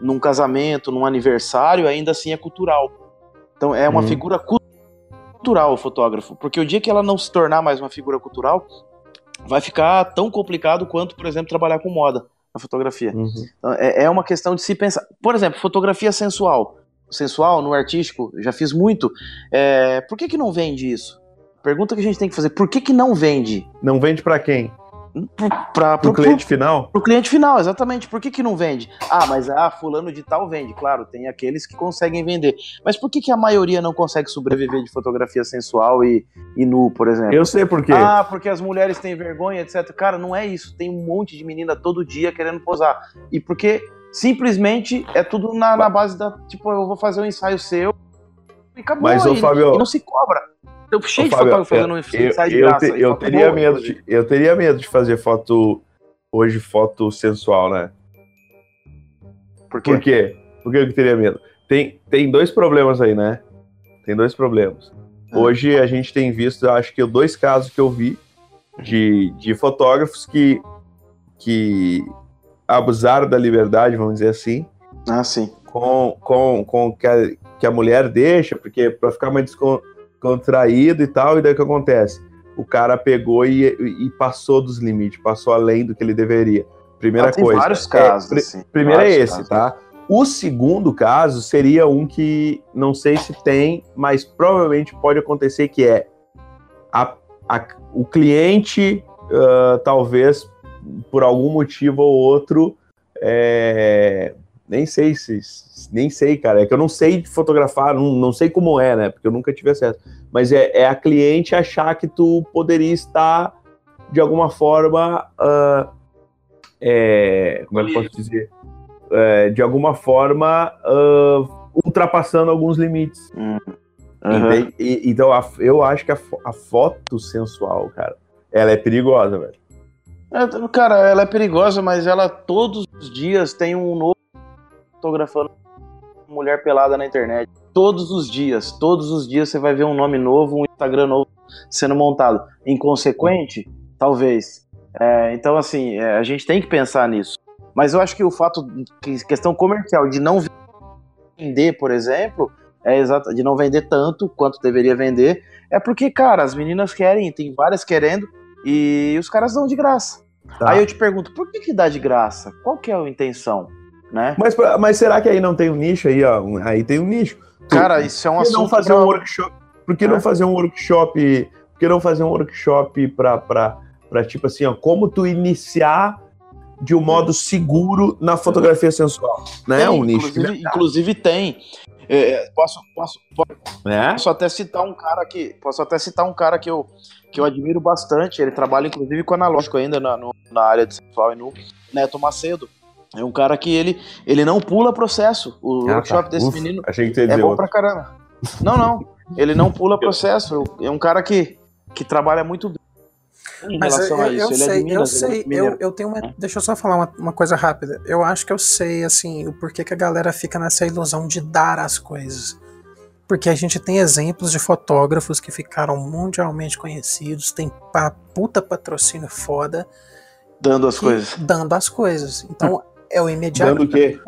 K: num casamento, num aniversário, ainda assim é cultural. Então é uma
D: Uhum.
K: figura cu- cultural o fotógrafo. Porque o dia que ela não se tornar mais uma figura cultural, vai ficar tão complicado quanto, por exemplo, trabalhar com moda na fotografia. Então, é, é uma questão de se pensar. Por exemplo, fotografia sensual. Sensual, no artístico, já fiz muito. É, por que, que não vende isso? Pergunta que a gente tem que fazer. Por que, que não vende?
D: Não vende pra quem?
K: Pra,
D: Pro cliente final?
K: Pro cliente final, exatamente. Por que, que não vende? Ah, mas ah, fulano de tal vende. Claro, tem aqueles que conseguem vender. Mas por que, que a maioria não consegue sobreviver de fotografia sensual e, e nu, por exemplo?
D: Eu sei por quê.
K: Ah, porque as mulheres têm vergonha, etc. Cara, não é isso. Tem um monte de menina todo dia querendo posar. E porque simplesmente é tudo na, na base da. Tipo, eu vou fazer um ensaio seu e acabou.
D: Mas, ô, Fábio-
K: e não se cobra. Eu cheio
D: Ô,
K: de
D: Fábio,
K: fotógrafo fazendo um
D: eu,
K: ensaio de
D: eu,
K: graça.
D: te-
K: e
D: eu teria
K: boa,
D: medo
K: inclusive.
D: de, eu teria medo de fazer foto hoje foto sensual, né?
K: Por quê?
D: Por quê? Por que eu teria medo? Tem, tem dois problemas aí, né? Tem dois problemas.
K: Ah.
D: Hoje a gente tem visto, acho que dois casos que eu vi de, de fotógrafos que, que abusaram da liberdade, vamos dizer assim,
K: Ah, sim.
D: com, com, com que, a, que a mulher deixa, porque para ficar mais descon- descontraído e tal, e daí o que acontece? O cara pegou e, e passou dos limites, passou além do que ele deveria. Primeira
K: Ah, tem
D: coisa.
K: vários
D: é,
K: casos,
D: pri-
K: assim,
D: primeiro é esse,
K: casos.
D: tá? O segundo caso seria um que não sei se tem, mas provavelmente pode acontecer que é a- a- o cliente, ah, talvez por algum motivo ou outro, é, nem sei se nem sei, cara, é que eu não sei fotografar, não, não sei como é, né? Porque eu nunca tive acesso. Mas é, é a cliente achar que tu poderia estar de alguma forma, ah, é, como é que eu posso dizer? É, de alguma forma, ah, ultrapassando alguns limites. Entende? E- então, a- eu acho que a, a foto sensual, cara, ela é perigosa, velho.
K: É, cara, ela é perigosa, mas ela todos os dias tem um novo fotografando mulher pelada na internet. Todos os dias, todos os dias você vai ver um nome novo, um Instagram novo sendo montado. Inconsequente? Talvez. É, então, assim, é, a gente tem que pensar nisso. Mas eu acho que o fato, que questão comercial de não vender, por exemplo, é exato, de não vender tanto quanto deveria vender, é porque, cara, as meninas querem, tem várias querendo, e os caras dão de graça.
D: Tá.
K: Aí eu te pergunto, por que, que dá de graça? Qual que é a intenção? Né?
D: Mas, mas será que aí não tem um nicho aí, ó? Aí tem um nicho.
K: Cara, isso é um
D: que não
K: assunto
D: fazer
K: pra-
D: um workshop? Por que não
K: É.
D: fazer um workshop? Por que não fazer um workshop pra tipo assim, ó, como tu iniciar de um modo seguro na fotografia sensual? Né?
K: Tem,
D: um nicho.
K: Inclusive, inclusive tem. É, posso, posso, posso,
D: É?
K: posso até citar um cara que. Posso até citar um cara que eu, que eu admiro bastante. Ele trabalha, inclusive, com analógico ainda na, no- na área de sensual e nu, Neto Macedo. É um cara que ele, ele não pula processo. O
D: Ah,
K: workshop
D: tá.
K: desse
D: Ufa,
K: menino
D: achei que
K: é bom
D: outro.
K: pra caramba. Não, não. Ele não pula <laughs> processo. É um cara que, que trabalha muito bem em
F: Mas eu,
K: relação a
F: eu- eu
K: isso. Ele é de
F: sei, eu
K: Minas, ele é
F: sei, eu,
K: mineiro.
F: eu tenho uma. Deixa eu só falar uma, uma coisa rápida. Eu acho que eu sei, assim, o porquê que a galera fica nessa ilusão de dar as coisas. Porque a gente tem exemplos de fotógrafos que ficaram mundialmente conhecidos, tem pa, puta patrocínio foda.
K: Dando as coisas.
F: Dando as coisas. Então, é o imediato.
D: Dando o quê?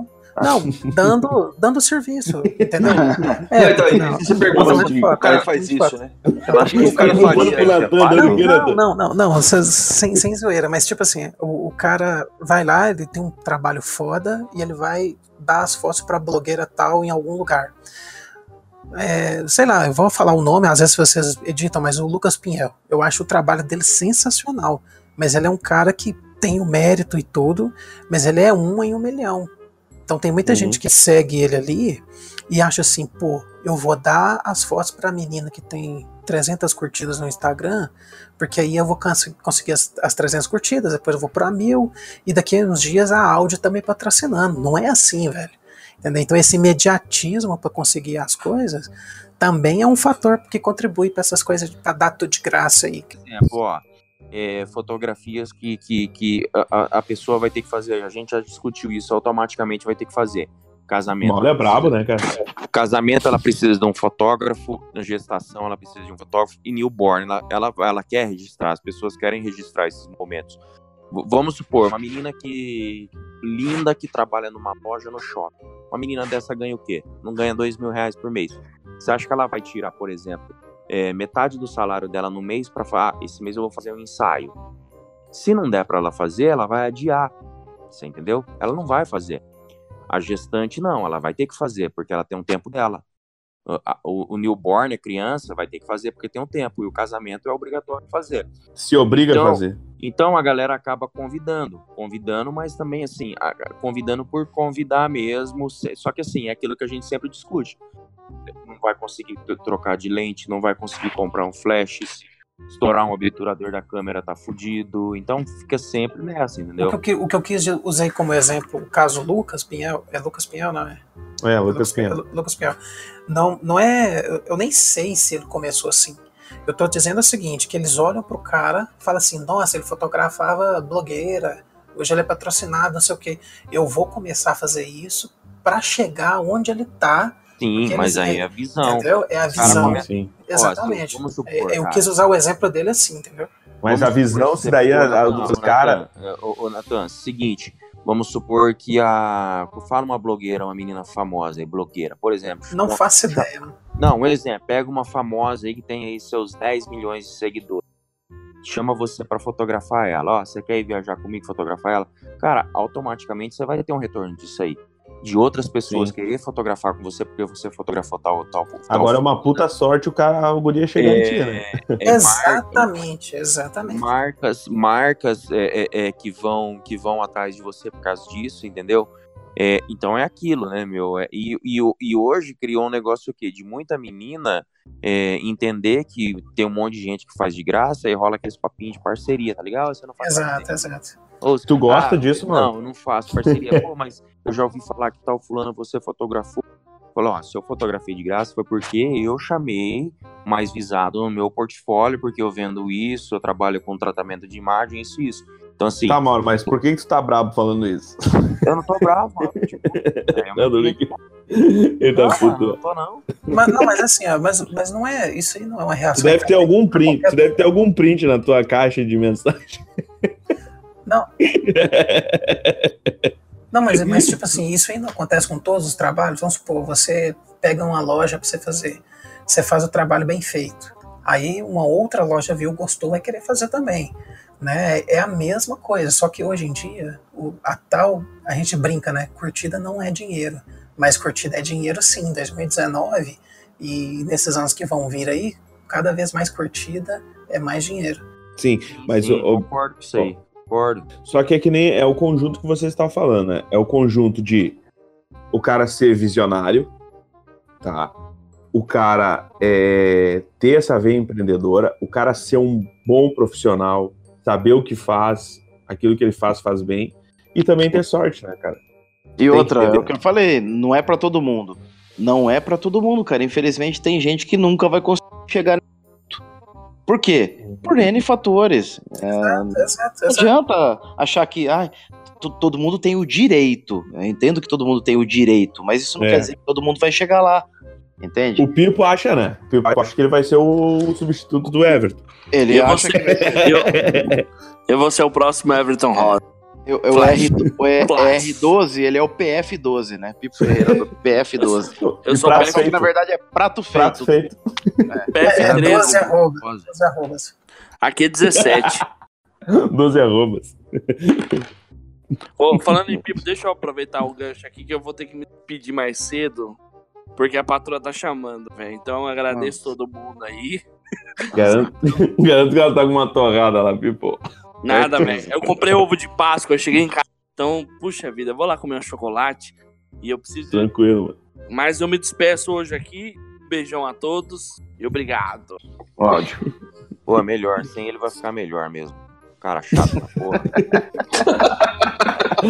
F: Não, dando, dando serviço, entendeu?
I: Não, então,
F: não.
I: você pergunta
F: não,
I: o cara
F: não,
I: faz isso, né?
F: Eu acho que
I: O cara
F: faria.
I: né? Para,
F: Não, não, não, não, não, cê- sem, sem zoeira, mas tipo assim, o, o cara vai lá, ele tem um trabalho foda e ele vai dar as fotos pra blogueira tal em algum lugar. É, sei lá, eu vou falar o nome, às vezes vocês editam, mas o Lucas Pinhel, eu acho o trabalho dele sensacional, mas ele é um cara que tem o mérito e tudo, mas ele é um em um milhão. Então tem muita
H: Uhum.
F: gente que segue ele ali e acha assim, pô, eu vou dar as fotos pra menina que tem 300 curtidas no Instagram, porque aí eu vou cons- conseguir as, as 300 curtidas, depois eu vou pra mil, e daqui a uns dias a áudio tá me patrocinando. Não é assim, velho. Entendeu? Então esse imediatismo para conseguir as coisas também é um fator que contribui para essas coisas pra dar tudo de graça aí.
H: exemplo, ó, é, fotografias que, que, que a, a- pessoa vai ter que fazer. A gente já discutiu isso, automaticamente vai ter que fazer. Casamento.
D: Mole é brabo, né, cara?
H: Casamento, ela precisa de um fotógrafo. Na gestação, ela precisa de um fotógrafo. E newborn, ela, ela, ela quer registrar. As pessoas querem registrar esses momentos. V- vamos supor, uma menina que linda que trabalha numa loja no shopping. Uma menina dessa ganha o quê? Não ganha dois mil reais por mês. Você acha que ela vai tirar, por exemplo, é, metade do salário dela no mês para falar, ah, esse mês eu vou fazer um ensaio. Se não der para ela fazer, ela vai adiar. Você entendeu? Ela não vai fazer. A gestante não, ela vai ter que fazer porque ela tem um tempo dela. O, o- o newborn, a criança, vai ter que fazer porque tem um tempo e o casamento é obrigatório fazer.
D: Se obriga
H: Então-
D: a fazer.
H: Então a galera acaba convidando, convidando, mas também assim, convidando por convidar mesmo. Só que assim, é aquilo que a gente sempre discute. Não vai conseguir trocar de lente, não vai conseguir comprar um flash, estourar um obturador da câmera tá fudido. Então fica sempre nessa, entendeu?
F: O que, eu o que eu quis usei como exemplo, o caso Lucas Pinhel, é Lucas Pinhel, não é?
D: É, Lucas Pinheiro.
F: Lu- Lucas Pinhel. Não, não é. eu- nem sei se ele começou assim. Eu tô dizendo o seguinte: que eles olham pro cara e falam assim, nossa, ele fotografava blogueira, hoje ele é patrocinado, não sei o quê. Eu vou começar a fazer isso pra chegar onde ele tá.
H: Sim,
F: porque
H: mas
F: eles-
H: aí é a visão.
F: Entendeu? É a
H: cara
F: visão.
H: começa- Ó,
F: Exatamente.
H: se- vamos supor,
F: É, eu
H: cara.
F: quis usar o exemplo dele assim, entendeu?
D: Mas a
H: Vamos
D: visão,
H: supor,
D: se
H: você
D: daí a, a, dos
H: Natan,
D: caras.
H: é, Ô, ô, Natan, seguinte, vamos supor que a. Fala uma blogueira, uma menina famosa aí, blogueira, por exemplo.
F: Não
H: Uma-
F: faço <laughs> ideia.
H: Não, um exemplo, pega uma famosa aí que tem aí seus 10 milhões de seguidores. Chama você pra fotografar ela. Ó, você quer ir viajar comigo fotografar ela? Cara, automaticamente você vai ter um retorno disso aí. De outras pessoas
D: Sim.
H: querer fotografar com você porque você fotografou tal, tal, tal.
D: Agora é uma puta sorte o cara, o guri chegar em ti, né?
H: é
F: exatamente, exatamente.
H: marcas marcas é, é, é, que vão que vão atrás de você por causa disso entendeu É, então é aquilo né meu É, e, e, e hoje criou um negócio o quê de muita menina é, entender que tem um monte de gente que faz de graça e rola aqueles papinhos de parceria, tá ligado? Você não faz
F: Exato, exato.
H: Ô,
D: Tu gosta
H: ah,
D: disso, mano?
H: Não, eu não faço parceria. Pô, mas eu já ouvi falar que tal fulano você fotografou. Falou, ó, se eu fotografei de graça foi porque eu chamei mais visado no meu portfólio, porque eu vendo isso, eu trabalho com tratamento de imagem, isso e isso. Então, assim.
D: Tá, Mauro, mas por que, que tu tá brabo falando isso?
H: Eu não tô bravo, mano. <laughs> Tipo,
D: Não, tô brincando. Ele tá
F: Não,
D: puto.
H: não tô não.
F: Mas, não, mas assim, ó, mas, mas não é. Isso aí não é uma
D: Tu
F: reação.
D: deve ter algum print, tu deve ter algum print na tua caixa de mensagem.
F: Não. <laughs> Não, mas, mas tipo assim, isso ainda acontece com todos os trabalhos. Vamos supor, você pega uma loja para você fazer, você faz o trabalho bem feito. Aí uma outra loja viu, gostou, vai querer fazer também. Né? É a mesma coisa, só que hoje em dia, o, a tal, a gente brinca, né? Curtida não é dinheiro, mas curtida é dinheiro sim. 2019 e nesses anos que vão vir aí, cada vez mais curtida é mais dinheiro.
D: Sim, mas
H: Sim,
D: o, o-
H: concordo com isso aí. Concordo.
D: Só que é que nem é o conjunto que você está falando, né? É o conjunto de o cara ser visionário, tá? O cara é, ter essa veia empreendedora, o cara ser um bom profissional, saber o que faz, aquilo que ele faz, faz bem, e também ter sorte, né, cara?
K: E
D: Tem
K: outra,
D: que
K: é o que eu falei, não é pra todo mundo. Não é pra todo mundo, cara. Infelizmente tem gente que nunca vai conseguir chegar nisso. Por quê? Por N fatores. É, não adianta achar que ai, to- todo mundo tem o direito. Eu entendo que todo mundo tem o direito, mas isso não
D: É.
K: quer dizer que todo mundo vai chegar lá. Entende?
D: O Pipo acha, né? O Pipo acha que ele vai ser o substituto do Everton.
K: Ele
G: eu, vou
K: acha
G: ser, eu, eu vou ser o próximo Everton Rosa.
K: Eu, eu R, o E- R12, ele é o PF12, né? Pipo Ferreira <laughs> do PF12.
G: Eu sou
K: prato
G: PF
K: que na verdade é prato feito.
D: Prato feito.
F: É,
G: PF13.
F: 12 arrobas. 12 arrobas.
G: Aqui é 17.
D: 12 <laughs> arrobas.
G: Ô, falando em Pipo, deixa eu aproveitar o gancho aqui que eu vou ter que me pedir mais cedo. Porque a patroa tá chamando, velho. Então eu agradeço todo mundo aí. <laughs>
D: Garanto, <laughs> garanto que ela tá com uma torrada lá, Pipo.
G: Nada, <laughs> velho. Eu comprei ovo de Páscoa, eu cheguei em casa. Então, puxa vida, eu vou lá comer um chocolate. E eu preciso.
D: Tranquilo, mano.
G: Mas eu me despeço hoje aqui. Beijão a todos e obrigado.
H: Áudio. Pô, é melhor. Sem ele vai ficar melhor mesmo. Cara chato da porra.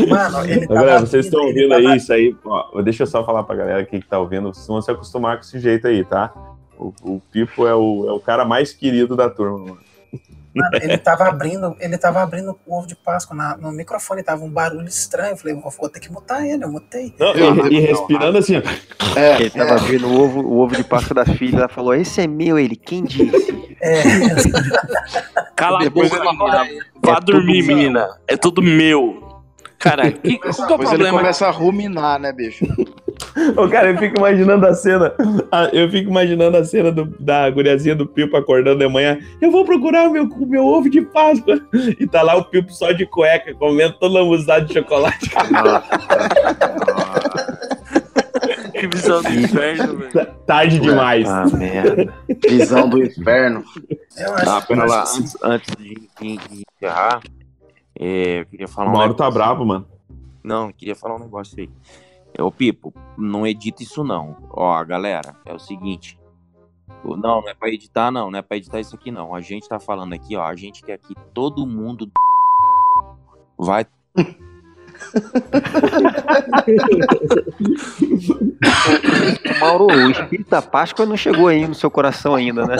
F: Mano, ele
D: Galera,
F: tava
D: vocês estão ouvindo
F: tava-
D: aí isso aí? Ó, deixa eu só falar pra galera aqui que tá ouvindo, vocês vão se acostumar com esse jeito aí, tá? O, o Pipo é o, é o cara mais querido da turma, mano.
F: Mano, ele tava abrindo, ele tava abrindo o ovo de Páscoa na- no microfone, tava um barulho estranho. Eu falei, vou, vou ter que mutar ele, eu mutei.
D: Não, e, e respirando assim, ó.
K: É,
J: Ele tava vendo o ovo, o ovo de Páscoa da filha, ela falou, esse é meu, ele, quem disse?
F: É,
G: Cala a boca, menina. Vá
K: É
G: dormir,
K: tudo-
G: menina. É tudo meu. Cara, que, <laughs> qual que é o
K: Depois ele
G: problema?
K: começa a ruminar, né, bicho? <laughs>
D: Ô, cara, eu fico imaginando a cena. a- Eu fico imaginando a cena do- da guriazinha do Pipo acordando de manhã. Eu vou procurar o meu, meu ovo de Páscoa. E tá lá o Pipo só de cueca, comendo todo lambuzado de chocolate.
G: Que visão do inferno, velho.
D: Tarde demais.
J: Ah, merda.
K: Visão do inferno.
F: eu acho,
H: Ah, pera lá, antes, antes de, de- de encerrar, é, eu queria falar
D: O
H: um
D: Mauro tá
H: negócio.
D: bravo, mano.
H: Não, eu queria falar um negócio aí. É, Ô, Pipo, não edita isso não. Ó, galera, é o seguinte. Não, não é pra editar, não. Não é pra editar isso aqui, não. A gente tá falando aqui, ó. A gente quer que todo mundo <laughs> vai. <laughs>
J: Mauro, o espírito da Páscoa não chegou aí no seu coração ainda, né?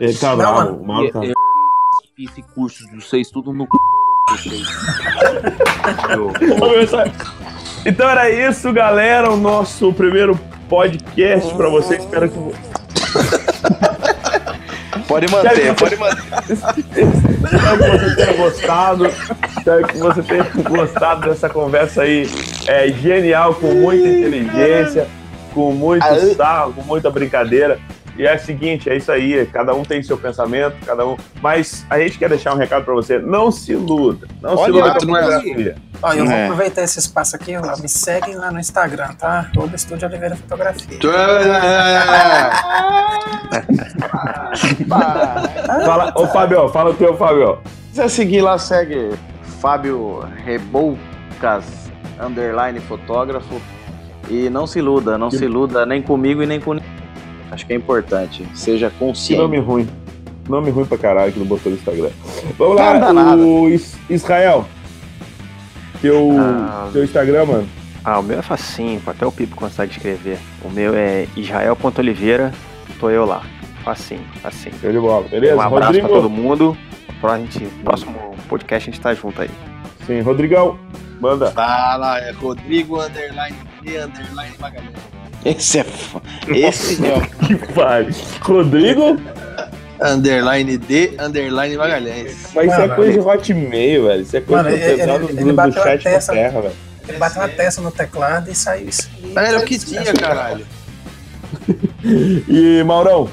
D: Ele tá
F: Não,
D: bravo.
F: mano.
D: O Mauro tá
H: Eu- <laughs> Esse curso de vocês, tudo no.
D: Então era isso, galera. O nosso primeiro podcast pra você. Espero que.
K: Pode manter, pode manter.
D: Espero que você tenha gostado. Espero que você tenha gostado dessa conversa aí é, genial, com muita inteligência, com muito sarro, com muita brincadeira. E é o seguinte, é isso aí, cada um tem seu pensamento, cada um. Mas a gente quer deixar um recado pra você: não se iluda. Não se
K: Olha,
D: iluda com a
K: não é
D: fotografia.
F: Ó, eu vou
K: É.
F: aproveitar esse espaço aqui, ó, me seguem lá no Instagram, tá? Arroba Estúdio Oliveira Fotografia. <laughs>
D: Fala, ô Fábio, fala o teu, Fábio.
K: Se quiser seguir lá, segue Fábio Reboucas, underline fotógrafo. E não se iluda, não se iluda nem comigo e nem com ninguém. Acho que é importante. Seja
D: Que
K: consciente.
D: nome ruim. Nome ruim pra caralho que não botou no Instagram. Vamos
K: Não dá
D: lá,
K: nada.
D: o Is- Israel. Teu,
J: Ah.
D: teu Instagram, mano.
J: Ah, o meu é facinho, até o Pipo consegue escrever. O meu é israel.oliveira, tô eu lá. Facinho, facinho.
D: Show de bola, beleza?
J: Um abraço
D: Rodrigo?
J: pra todo mundo. Pra gente, próximo podcast a gente tá junto aí.
D: Sim, Rodrigão, manda.
I: Fala, é Rodrigo Underline e Underline Magalhães.
K: Esse é. Esse é. <laughs>
D: Que pariu. Rodrigo?
I: Underline D, Underline Magalhães.
D: Mas isso é coisa de hotmail, velho. Isso é coisa
F: Mano,
D: do
F: ele- ele-
D: do,
F: ele
D: do
F: bateu a
D: chat da terra, velho.
F: Ele bateu a testa no teclado e saiu isso. E
I: Mas era o que tinha, caralho. <laughs>
D: E, Maurão,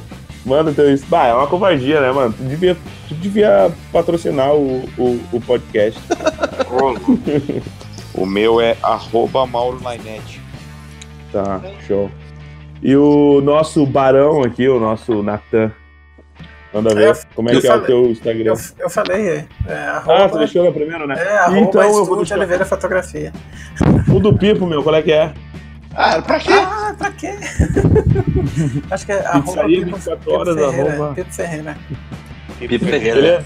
D: manda teu. is- Bah, é uma covardia, né, mano? Tu devia, tu devia patrocinar o, o, o podcast. <laughs>
Q: O meu é arroba Mauro Lainete.
D: Tá, show. E o nosso barão aqui, o nosso Natan. Manda ver.
F: Eu-
D: Como é que é o
F: falei-
D: teu Instagram?
F: Eu, eu falei, é, é
D: Ah,
F: arroba,
D: tu deixou no primeiro, né?
F: é, arroba
D: então eu vou deixar.
F: Oliveira Fotografia.
D: O do Pipo, meu, qual é que é?
I: Ah, pra quê?
F: Ah, pra quê? <laughs> Acho que é arroba
D: Pizzaria
F: Pipo,
D: 24 horas,
F: Pipo Ferreira,
D: arroba-
F: Pipo Ferreira.
I: Pipo Ferreira.
D: Beleza?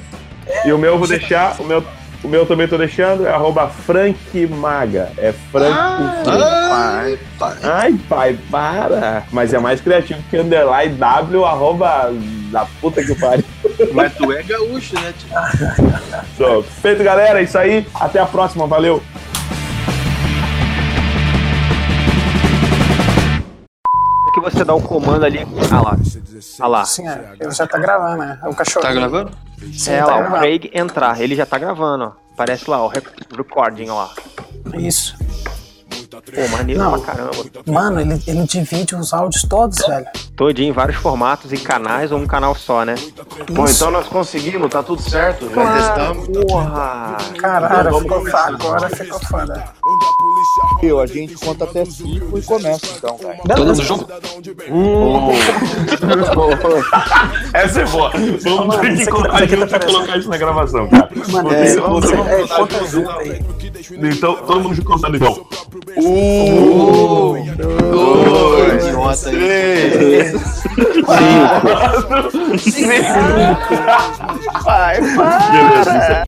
D: E o meu eu vou deixar, o meu, o meu também tô deixando, é arroba frankmaga. É Franco.
I: Ai, pai.
D: Ai, pai, para! Mas é mais criativo que underline W, arroba da puta que pariu. <laughs>
I: Mas tu é gaúcho, né, tio?
D: Feito, galera, é isso aí. Até a próxima, valeu!
J: Que você dá o comando ali. Ah lá. Ah lá.
F: Sim, é, ele já tá gravando, né? É o cachorro.
I: Tá gravando?
F: Sim,
J: É
F: tá
J: lá, o
F: gravando.
J: Craig entrar. Ele já tá gravando, ó. Aparece lá, o rec- recording, ó lá.
F: Isso.
J: Pô, maneiro
F: Não.
J: pra caramba.
F: Mano, ele, ele divide os áudios todos, velho.
J: Todinho em vários formatos, em canais ou um canal só, né?
K: Bom, então nós conseguimos, tá tudo certo. Já testamos.
J: Porra!
F: Caralho, ficou fa- agora ficou foda.
N: Eu, a gente conta até 5 e começa então, cara.
I: Todo mundo junto?
D: Essa é boa. Vamos ter que
F: aqui-
D: colocar,
F: isso aqui
D: junto
F: tá
D: e colocar isso na gravação, cara.
F: Mano,
K: É,
F: esse-
K: vamos-
F: esse-
K: vamos
F: é,
K: contar
F: conta
K: junto,
F: aí.
D: Então, todo mundo contando então.
I: Ô, idiota aí.
K: Três.
D: Cinco.
K: Vai,
D: é